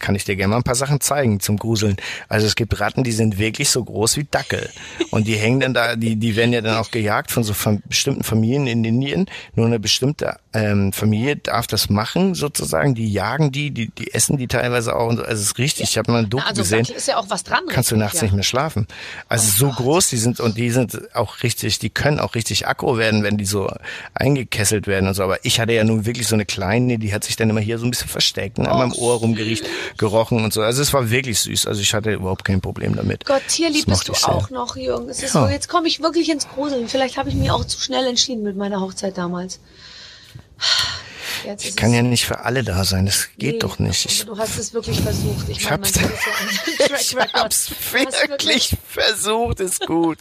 kann ich dir gerne mal ein paar Sachen zeigen zum Gruseln. Also es gibt Ratten, die sind wirklich so groß, aus wie Dackel. Und die hängen dann da, die, die werden ja dann auch gejagt von so fam bestimmten Familien in Indien. Nur eine bestimmte ähm, Familie darf das machen, sozusagen. Die jagen die, die, die essen die teilweise auch. Und so. Also es ist richtig. Ich habe mal ein Doku also, gesehen. ist ja auch was dran. Kannst du nachts ja. nicht mehr schlafen. Also oh so Gott. groß, die sind und die sind auch richtig, die können auch richtig aggro werden, wenn die so eingekesselt werden und so. Aber ich hatte ja nun wirklich so eine kleine, die hat sich dann immer hier so ein bisschen versteckt, ne, an meinem Ohr rumgeriecht, gerochen und so. Also es war wirklich süß. Also ich hatte überhaupt kein Problem damit. Gott, tierlieb bist du auch noch, Jürgen. Es ist ja. so, jetzt komme ich wirklich ins Gruseln. Vielleicht habe ich mich auch zu schnell entschieden mit meiner Hochzeit damals. Jetzt ich kann ja nicht für alle da sein, das geht nee, doch nicht. Ich, du hast es wirklich versucht. Ich, ich meine, hab's, ich hab's wirklich, wirklich versucht, ist gut.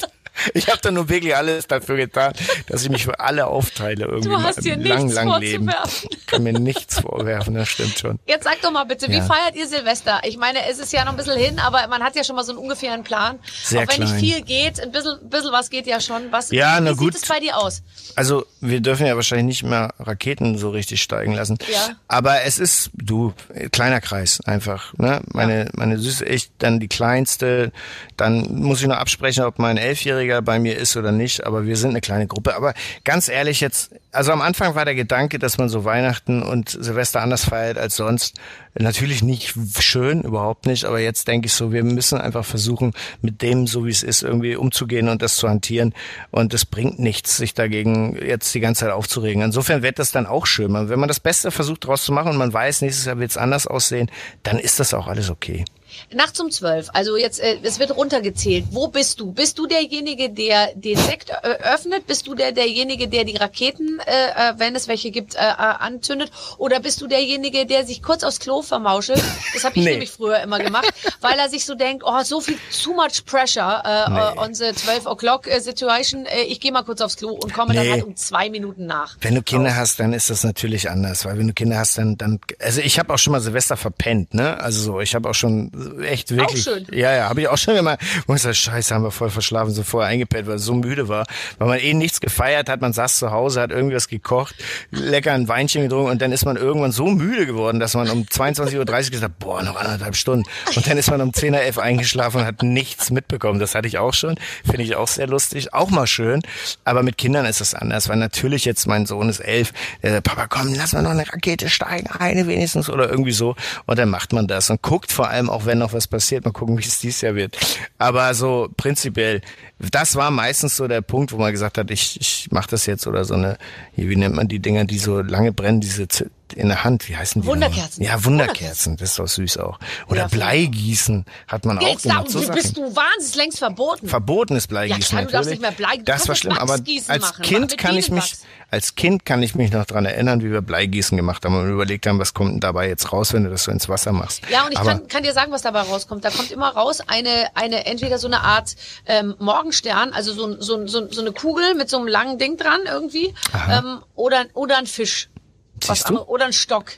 Ich habe da nur wirklich alles dafür getan, dass ich mich für alle aufteile irgendwie. Du hast dir lang, nichts lang vorzuwerfen. Leben. Ich kann mir nichts vorwerfen, das stimmt schon. Jetzt sag doch mal bitte, wie ja. feiert ihr Silvester? Ich meine, es ist ja noch ein bisschen hin, aber man hat ja schon mal so einen ungefähren Plan. Sehr Auch wenn klein. nicht viel geht, ein bisschen, bisschen was geht ja schon. Was, ja, wie, na wie gut. sieht es bei dir aus? Also wir dürfen ja wahrscheinlich nicht mehr Raketen so richtig steigen lassen. Ja. Aber es ist, du, kleiner Kreis einfach. Ne? Meine, ja. meine Süße, ich, dann die kleinste. Dann muss ich noch absprechen, ob mein Elfjähriger bei mir ist oder nicht, aber wir sind eine kleine Gruppe. Aber ganz ehrlich jetzt, also am Anfang war der Gedanke, dass man so Weihnachten und Silvester anders feiert als sonst. Natürlich nicht schön, überhaupt nicht, aber jetzt denke ich so, wir müssen einfach versuchen, mit dem, so wie es ist, irgendwie umzugehen und das zu hantieren. Und es bringt nichts, sich dagegen jetzt die ganze Zeit aufzuregen. Insofern wird das dann auch schön. Wenn man das Beste versucht daraus zu machen und man weiß, nächstes Jahr wird es anders aussehen, dann ist das auch alles okay. Nachts um zwölf, also jetzt, äh, es wird runtergezählt. Wo bist du? Bist du derjenige, der den Sekt äh, öffnet? Bist du der derjenige, der die Raketen, äh, äh, wenn es welche gibt, äh, äh, anzündet? Oder bist du derjenige, der sich kurz aufs Klo vermauschelt? Das habe ich nee. nämlich früher immer gemacht, weil er sich so denkt, oh, so viel too much pressure äh, nee. on the 12 o'clock äh, situation. Äh, ich gehe mal kurz aufs Klo und komme nee. dann halt um zwei Minuten nach. Wenn du Kinder hast, dann ist das natürlich anders, weil wenn du Kinder hast, dann, dann also ich habe auch schon mal Silvester verpennt, ne? Also so, ich habe auch schon echt wirklich. Auch schön. Ja, ja, habe ich auch schon immer. Ich sage, Scheiße, haben wir voll verschlafen, so vorher eingepennt, weil es so müde war, weil man eh nichts gefeiert hat. Man saß zu Hause, hat irgendwas gekocht, lecker ein Weinchen getrunken und dann ist man irgendwann so müde geworden, dass man um 22.30 Uhr gesagt boah, noch anderthalb Stunden. Und dann ist man um 10 Uhr eingeschlafen und hat nichts mitbekommen. Das hatte ich auch schon. Finde ich auch sehr lustig. Auch mal schön. Aber mit Kindern ist es anders, weil natürlich jetzt mein Sohn ist elf. Der sagt, Papa, komm, lass mal noch eine Rakete steigen, eine wenigstens oder irgendwie so. Und dann macht man das und guckt vor allem auch, wenn noch was passiert. Mal gucken, wie es dieses Jahr wird. Aber so prinzipiell, das war meistens so der Punkt, wo man gesagt hat, ich, ich mache das jetzt oder so eine, wie nennt man die Dinger, die so lange brennen, diese in der Hand, wie heißen die? Wunderkerzen. Ja, Wunderkerzen, das ist doch süß auch. Oder ja, Bleigießen hat man auch gemacht. So bist du wahnsinnig längst verboten. Verboten ist Bleigießen ja, klar, du darfst nicht mehr Bleigießen. Das war schlimm, aber als machen. Kind kann ich mich, als Kind kann ich mich noch dran erinnern, wie wir Bleigießen gemacht haben und überlegt haben, was kommt denn dabei jetzt raus, wenn du das so ins Wasser machst. Ja, und ich kann, kann, dir sagen, was dabei rauskommt. Da kommt immer raus eine, eine entweder so eine Art ähm, Morgenstern, also so, so, so, so eine Kugel mit so einem langen Ding dran irgendwie, ähm, oder, oder ein Fisch. Was anderes, oder ein Stock.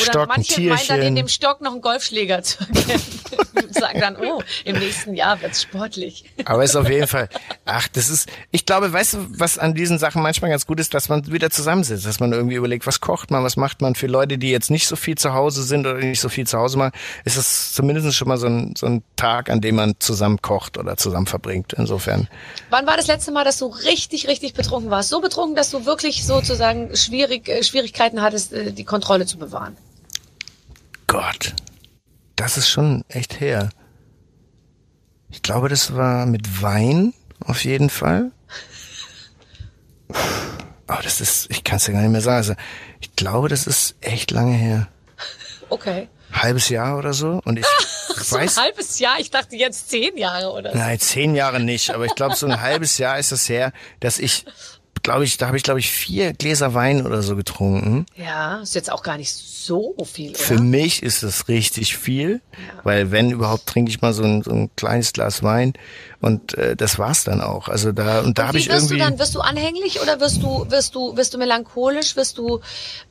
Ein Oder manche ein meinen dann in dem Stock noch einen Golfschläger zu erkennen. und sagen dann, oh, im nächsten Jahr wird's sportlich. Aber ist auf jeden Fall, ach, das ist, ich glaube, weißt du, was an diesen Sachen manchmal ganz gut ist, dass man wieder zusammensitzt, dass man irgendwie überlegt, was kocht man, was macht man für Leute, die jetzt nicht so viel zu Hause sind oder nicht so viel zu Hause machen, ist es zumindest schon mal so ein, so ein Tag, an dem man zusammen kocht oder zusammen verbringt. Insofern. Wann war das letzte Mal, dass du richtig, richtig betrunken warst? So betrunken, dass du wirklich sozusagen schwierig, äh, Schwierigkeiten hattest, äh, die Kontrolle zu bewahren? Gott, das ist schon echt her. Ich glaube, das war mit Wein auf jeden Fall. Aber das ist, ich kann es ja gar nicht mehr sagen. Also, ich glaube, das ist echt lange her. Okay. Halbes Jahr oder so. Und ich Ach, so weiß. Ein halbes Jahr? Ich dachte jetzt zehn Jahre oder so. Nein, zehn Jahre nicht. Aber ich glaube, so ein halbes Jahr ist das her, dass ich glaube ich, da habe ich, glaube ich, vier Gläser Wein oder so getrunken. Ja, ist jetzt auch gar nicht so viel. Oder? Für mich ist es richtig viel, ja. weil wenn überhaupt trinke ich mal so ein, so ein kleines Glas Wein und äh, das war's dann auch. Also da und da habe ich wirst irgendwie. Du dann wirst du anhänglich oder wirst du wirst du wirst du melancholisch, wirst du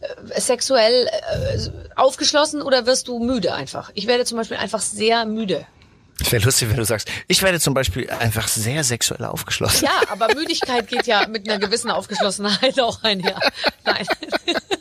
äh, sexuell äh, aufgeschlossen oder wirst du müde einfach? Ich werde zum Beispiel einfach sehr müde. Es wäre lustig, wenn du sagst, ich werde zum Beispiel einfach sehr sexuell aufgeschlossen. Ja, aber Müdigkeit geht ja mit einer gewissen Aufgeschlossenheit auch einher. Nein.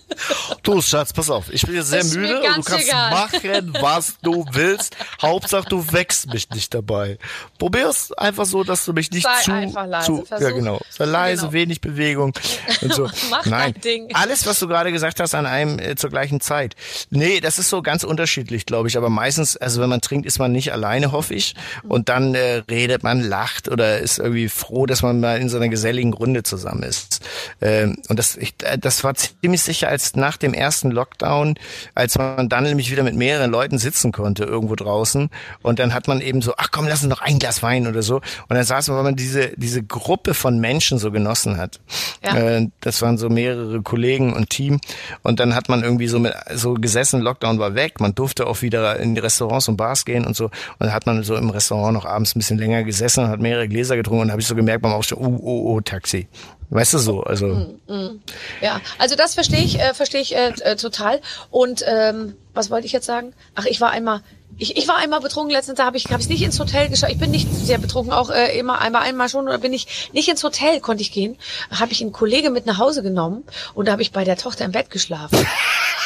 Du Schatz, pass auf. Ich bin jetzt sehr müde und du kannst egal. machen, was du willst. Hauptsache, du wächst mich nicht dabei. Probier's einfach so, dass du mich nicht Sei zu, einfach leise. zu, Versuch. ja genau. Sei leise, genau. wenig Bewegung und so. Mach Nein, Ding. alles, was du gerade gesagt hast, an einem äh, zur gleichen Zeit. Nee, das ist so ganz unterschiedlich, glaube ich. Aber meistens, also wenn man trinkt, ist man nicht alleine, hoffe ich. Und dann äh, redet man, lacht oder ist irgendwie froh, dass man mal in so einer geselligen Runde zusammen ist. Ähm, und das, ich, äh, das war ziemlich sicher als nach dem ersten Lockdown, als man dann nämlich wieder mit mehreren Leuten sitzen konnte irgendwo draußen. Und dann hat man eben so, ach komm, lass uns noch ein Glas Wein oder so. Und dann saß man, weil man diese, diese Gruppe von Menschen so genossen hat. Ja. Äh, das waren so mehrere Kollegen und Team. Und dann hat man irgendwie so mit, so gesessen, Lockdown war weg. Man durfte auch wieder in die Restaurants und Bars gehen und so. Und dann hat man so im Restaurant noch abends ein bisschen länger gesessen und hat mehrere Gläser getrunken und habe ich so gemerkt beim Aufstehen, oh, oh, oh, Taxi. Weißt du so, also. Mm, mm. Ja, also das verstehe ich, äh, verstehe ich äh, äh, total. Und ähm, was wollte ich jetzt sagen? Ach, ich war einmal, ich, ich war einmal betrunken letztens, da habe ich, hab ich nicht ins Hotel geschafft. Ich bin nicht sehr betrunken, auch äh, immer einmal, einmal schon, oder bin ich nicht ins Hotel, konnte ich gehen. Habe ich einen Kollege mit nach Hause genommen und da habe ich bei der Tochter im Bett geschlafen.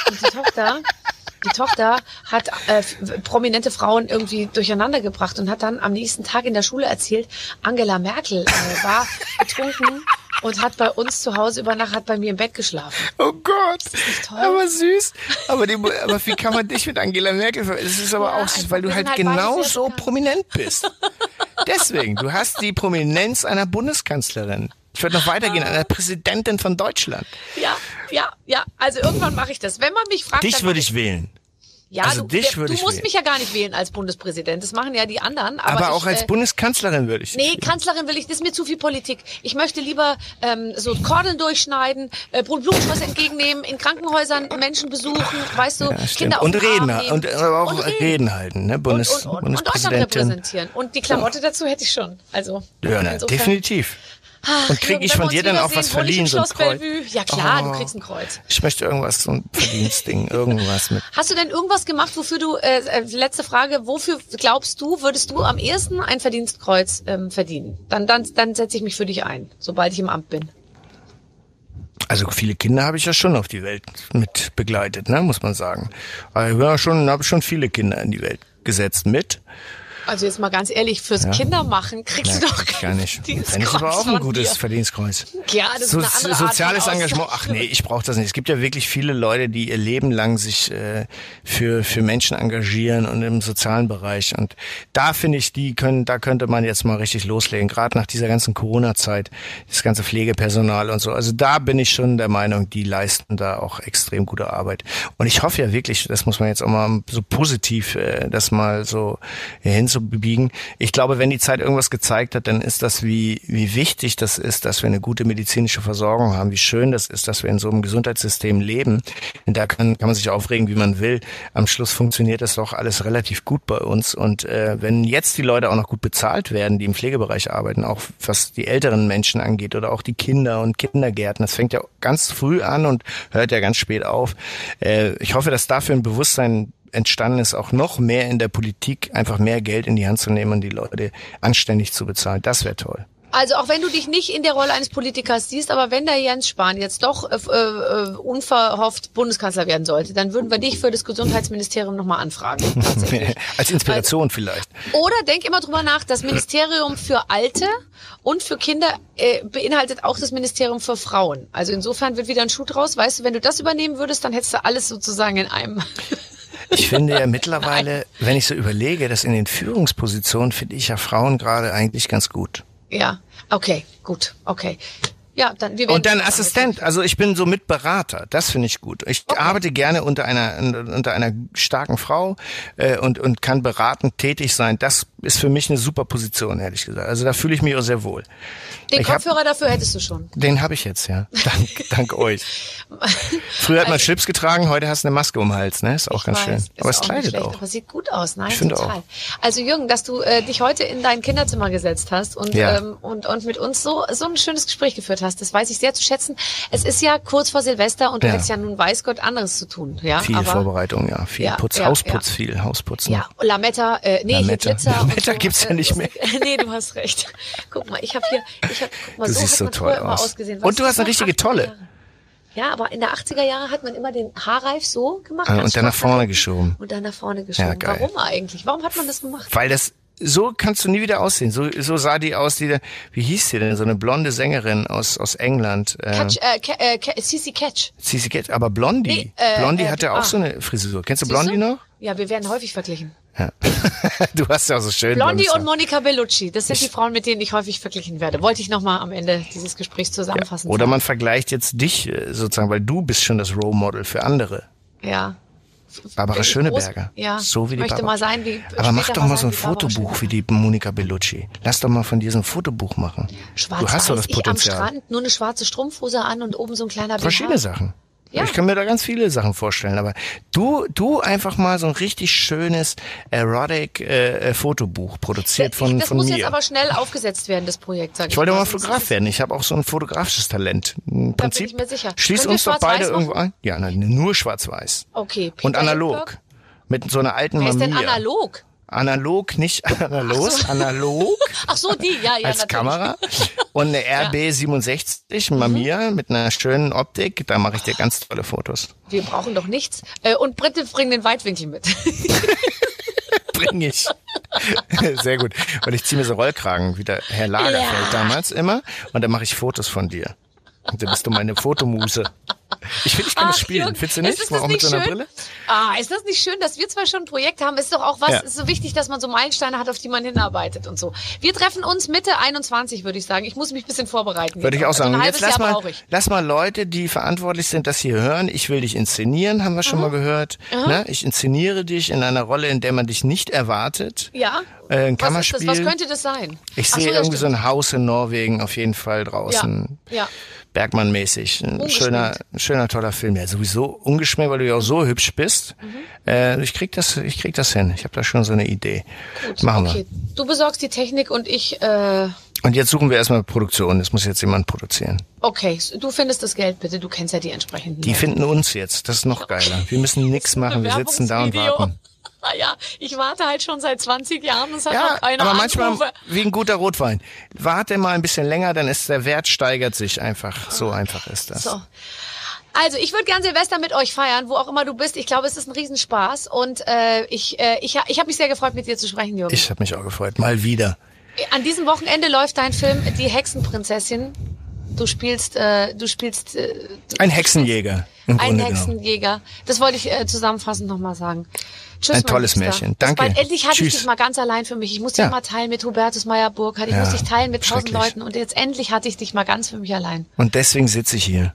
Und die Tochter die Tochter hat äh, prominente Frauen irgendwie durcheinander gebracht und hat dann am nächsten Tag in der Schule erzählt, Angela Merkel äh, war betrunken und hat bei uns zu Hause über Nacht, hat bei mir im Bett geschlafen. Oh Gott, aber süß. Aber, die, aber wie kann man dich mit Angela Merkel ver Es ist aber ja, auch süß, weil du halt, halt genauso prominent bist. Deswegen, du hast die Prominenz einer Bundeskanzlerin. Ich würde noch weitergehen, einer Präsidentin von Deutschland. Ja, ja, ja. Also irgendwann mache ich das. Wenn man mich fragt. Dich würde ich wählen. Ja, also du, dich würde du musst wählen. mich ja gar nicht wählen als Bundespräsident. Das machen ja die anderen. Aber, aber auch ich, als äh, Bundeskanzlerin würde ich. Nee, wählen. Kanzlerin will ich. Das ist mir zu viel Politik. Ich möchte lieber ähm, so Kordeln durchschneiden, äh, Blutschuss entgegennehmen, in Krankenhäusern Menschen besuchen, weißt du, ja, Kinder auf und reden und aber auch und reden. reden. halten, ne? Bundes und, und, und, und Deutschland repräsentieren. Und die Klamotte dazu hätte ich schon. Also ja, ne, definitiv. Und kriege ich von dir dann auch was verliehen, so ein Kreuz? Ja klar, oh, du kriegst ein Kreuz. Ich möchte irgendwas, so ein Verdienstding, irgendwas mit. Hast du denn irgendwas gemacht, wofür du, äh, äh, letzte Frage, wofür glaubst du, würdest du am ersten ein Verdienstkreuz ähm, verdienen? Dann, dann, dann setze ich mich für dich ein, sobald ich im Amt bin. Also viele Kinder habe ich ja schon auf die Welt mit begleitet, ne, muss man sagen. Also ich habe schon, habe schon viele Kinder in die Welt gesetzt mit. Also jetzt mal ganz ehrlich, fürs ja. Kindermachen kriegst ja, du doch gar nicht. Fände ich aber auch ein gutes dir. Verdienstkreuz. Ja, das so, ist eine andere Soziales Art Engagement. Ach nee, ich brauche das nicht. Es gibt ja wirklich viele Leute, die ihr Leben lang sich äh, für für Menschen engagieren und im sozialen Bereich. Und da finde ich, die können, da könnte man jetzt mal richtig loslegen. Gerade nach dieser ganzen Corona-Zeit, das ganze Pflegepersonal und so. Also da bin ich schon der Meinung, die leisten da auch extrem gute Arbeit. Und ich hoffe ja wirklich, das muss man jetzt auch mal so positiv, äh, das mal so hinzu biegen. Ich glaube, wenn die Zeit irgendwas gezeigt hat, dann ist das, wie, wie wichtig das ist, dass wir eine gute medizinische Versorgung haben, wie schön das ist, dass wir in so einem Gesundheitssystem leben. Da kann, kann man sich aufregen, wie man will. Am Schluss funktioniert das doch alles relativ gut bei uns. Und äh, wenn jetzt die Leute auch noch gut bezahlt werden, die im Pflegebereich arbeiten, auch was die älteren Menschen angeht oder auch die Kinder und Kindergärten, das fängt ja ganz früh an und hört ja ganz spät auf. Äh, ich hoffe, dass dafür ein Bewusstsein entstanden ist, auch noch mehr in der Politik einfach mehr Geld in die Hand zu nehmen und die Leute anständig zu bezahlen. Das wäre toll. Also auch wenn du dich nicht in der Rolle eines Politikers siehst, aber wenn der Jens Spahn jetzt doch äh, äh, unverhofft Bundeskanzler werden sollte, dann würden wir dich für das Gesundheitsministerium nochmal anfragen. Als Inspiration also, vielleicht. Oder denk immer drüber nach, das Ministerium für Alte und für Kinder äh, beinhaltet auch das Ministerium für Frauen. Also insofern wird wieder ein Schuh draus. Weißt du, wenn du das übernehmen würdest, dann hättest du alles sozusagen in einem. Ich finde ja mittlerweile, wenn ich so überlege, dass in den Führungspositionen finde ich ja Frauen gerade eigentlich ganz gut. Ja, okay, gut, okay. Ja, dann wir Und dann Assistent, also ich bin so Mitberater, das finde ich gut. Ich okay. arbeite gerne unter einer unter einer starken Frau äh, und und kann beratend tätig sein. Das ist für mich eine super Position, ehrlich gesagt. Also da fühle ich mich auch sehr wohl. Den ich Kopfhörer hab, dafür hättest du schon. Den habe ich jetzt, ja. Dank, dank euch. Früher hat man also, Schlips getragen, heute hast du eine Maske um den Hals, ne? Ist auch ganz weiß, schön. Aber es kleidet schlecht, auch. Aber sieht gut aus, nein, ich total. Auch. Also Jürgen, dass du äh, dich heute in dein Kinderzimmer gesetzt hast und ja. ähm, und und mit uns so so ein schönes Gespräch geführt hast, das weiß ich sehr zu schätzen. Es ist ja kurz vor Silvester und du ja. hättest ja nun weiß Gott anderes zu tun, ja. Viel aber, Vorbereitung, ja, viel ja, Putz, Hausputz, viel Hausputz. Ja, Lametta, äh, nee, Lametta. hier Glitzer. Lametta so, gibt's ja nicht mehr. nee, du hast recht. Guck mal, ich habe hier, ich habe mal du so siehst so toll aus. Und du hast eine richtige Tolle. Ja, aber in der 80er Jahre hat man immer den Haarreif so gemacht. Ah, und dann nach vorne geschoben. Und dann nach vorne geschoben. Ja, geil. Warum eigentlich? Warum hat man das gemacht? Weil das so kannst du nie wieder aussehen. So, so sah die aus, die, wie hieß die denn? So eine blonde Sängerin aus, aus England. Äh, Catch, äh, äh, Cici Catch. Cici Catch, aber Blondie. Nee, äh, Blondie äh, hatte auch ah. so eine Frisur. Kennst du Blondie noch? Ja, wir werden häufig verglichen. Ja. du hast ja auch so schön. Blondie und Monica Bellucci, das sind ich die Frauen, mit denen ich häufig verglichen werde. Wollte ich nochmal am Ende dieses Gesprächs zusammenfassen. Ja, oder man vergleicht jetzt dich äh, sozusagen, weil du bist schon das Role Model für andere. Ja. Barbara Schöneberger. Groß, ja, so wie die möchte Barbara. mal sein wie. Aber mach doch mal so ein wie Fotobuch wie die Monika Bellucci. Lass doch mal von dir so ein Fotobuch machen. Schwarz du hast doch das Potenzial. Ich am Strand nur eine schwarze Strumpfhose an und oben so ein kleiner Verschiedene Sachen. Ja. Ich kann mir da ganz viele Sachen vorstellen, aber du, du einfach mal so ein richtig schönes erotic äh, Fotobuch produziert von, ich, das von mir. Das muss jetzt aber schnell aufgesetzt werden, das Projekt. Sag ich, ich wollte mal Fotograf werden. Ich habe auch so ein fotografisches Talent. Im da Prinzip. bin ich mir sicher. Schließ uns doch beide irgendwo ein. Ja, nein, nur schwarz-weiß. Okay. Peter Und analog. Hitchcock? Mit so einer alten Wer Mamiya. ist denn analog? Analog, nicht analog, so. analog. Ach so, die, ja, ja. Als natürlich. Kamera. Und eine RB67 Mamiya mhm. mit einer schönen Optik. Da mache ich dir ganz tolle Fotos. Wir brauchen doch nichts. Äh, und Britte bringen den Weitwinkel mit. Bring ich. Sehr gut. Und ich ziehe mir so Rollkragen, wie der Herr Lagerfeld ja. damals immer. Und dann mache ich Fotos von dir. Und dann bist du meine Fotomuse. Ich finde, ich kann Ach, das spielen. Jürgen, Findest du nicht? Ist das auch mit so einer schön? Brille? Ah, ist das nicht schön, dass wir zwar schon ein Projekt haben? Ist doch auch was, ja. ist so wichtig, dass man so Meilensteine hat, auf die man hinarbeitet und so. Wir treffen uns Mitte 21, würde ich sagen. Ich muss mich ein bisschen vorbereiten. Würde ich auch sagen. Also jetzt lass mal, lass mal Leute, die verantwortlich sind, das hier hören. Ich will dich inszenieren, haben wir schon mhm. mal gehört. Mhm. Ne? Ich inszeniere dich in einer Rolle, in der man dich nicht erwartet. Ja. Äh, ein Kammerspiel. Was, was könnte das sein? Ich sehe so, irgendwie so ein Haus in Norwegen auf jeden Fall draußen. Ja. ja. Bergmann-mäßig. Ein schöner, schöner, toller Film. Ja, sowieso ungeschminkt, weil du ja auch so hübsch bist. Mhm. Äh, ich krieg das, ich krieg das hin. Ich habe da schon so eine Idee. Gut, Machen okay. wir. Du besorgst die Technik und ich. Äh und jetzt suchen wir erstmal Produktion. Es muss jetzt jemand produzieren. Okay, du findest das Geld bitte. Du kennst ja die entsprechenden. Die Leute. finden uns jetzt. Das ist noch geiler. Wir müssen nichts machen. Wir sitzen da und warten. ja, ich warte halt schon seit 20 Jahren, es hat ja, noch keine aber manchmal wie ein guter Rotwein. Warte mal ein bisschen länger, dann ist der Wert steigert sich einfach. So einfach ist das. So. Also, ich würde gern Silvester mit euch feiern, wo auch immer du bist. Ich glaube, es ist ein Riesenspaß und äh, ich, äh, ich, ich habe mich sehr gefreut, mit dir zu sprechen, Jürgen. Ich habe mich auch gefreut. Mal wieder. An diesem Wochenende läuft dein Film Die Hexenprinzessin. Du spielst, äh, du spielst. Äh, du ein Hexenjäger. Im ein Grunde Hexenjäger. Das wollte ich äh, zusammenfassend nochmal sagen. Tschüss, ein tolles Märchen. Danke. Bald, endlich hatte Tschüss. ich dich mal ganz allein für mich. Ich musste ja. dich mal teilen mit Hubertus Meyer Burkhardt. Ich ja. musste dich teilen mit tausend Leuten. Und jetzt endlich hatte ich dich mal ganz für mich allein. Und deswegen sitze ich hier.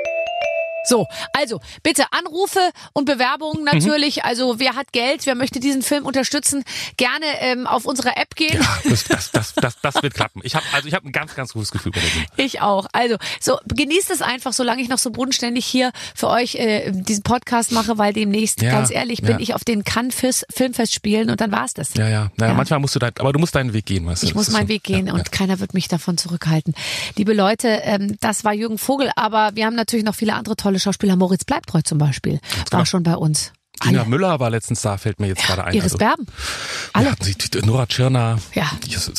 So, also bitte Anrufe und Bewerbungen natürlich. Mhm. Also wer hat Geld, wer möchte diesen Film unterstützen, gerne ähm, auf unsere App gehen. Ja, das, das, das, das, das wird klappen. Ich habe also ich habe ein ganz ganz gutes Gefühl bei Film. Ich auch. Also so genießt es einfach, solange ich noch so bodenständig hier für euch äh, diesen Podcast mache, weil demnächst ja, ganz ehrlich bin ja. ich auf den Cannes Filmfest spielen und dann war's das. Ja, ja. Naja, ja. manchmal musst du da, aber du musst deinen Weg gehen, weißt du. Ich muss meinen so. Weg gehen und keiner wird mich davon zurückhalten. Liebe Leute, ähm, das war Jürgen Vogel, aber wir haben natürlich noch viele andere tolle Schauspieler. Moritz Bleibtreu zum Beispiel war genau. schon bei uns. Dina Müller war letztens da, fällt mir jetzt ja, gerade ein. Iris also, Berben. Alle. Ja, Nora Tschirner. Ja.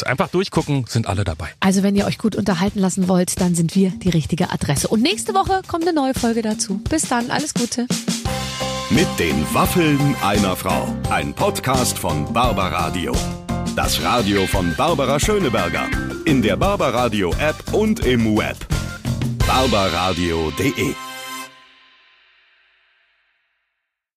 Einfach durchgucken, sind alle dabei. Also wenn ihr euch gut unterhalten lassen wollt, dann sind wir die richtige Adresse. Und nächste Woche kommt eine neue Folge dazu. Bis dann, alles Gute. Mit den Waffeln einer Frau. Ein Podcast von Barbaradio. Das Radio von Barbara Schöneberger. In der Barbaradio App und im Web. barbaradio.de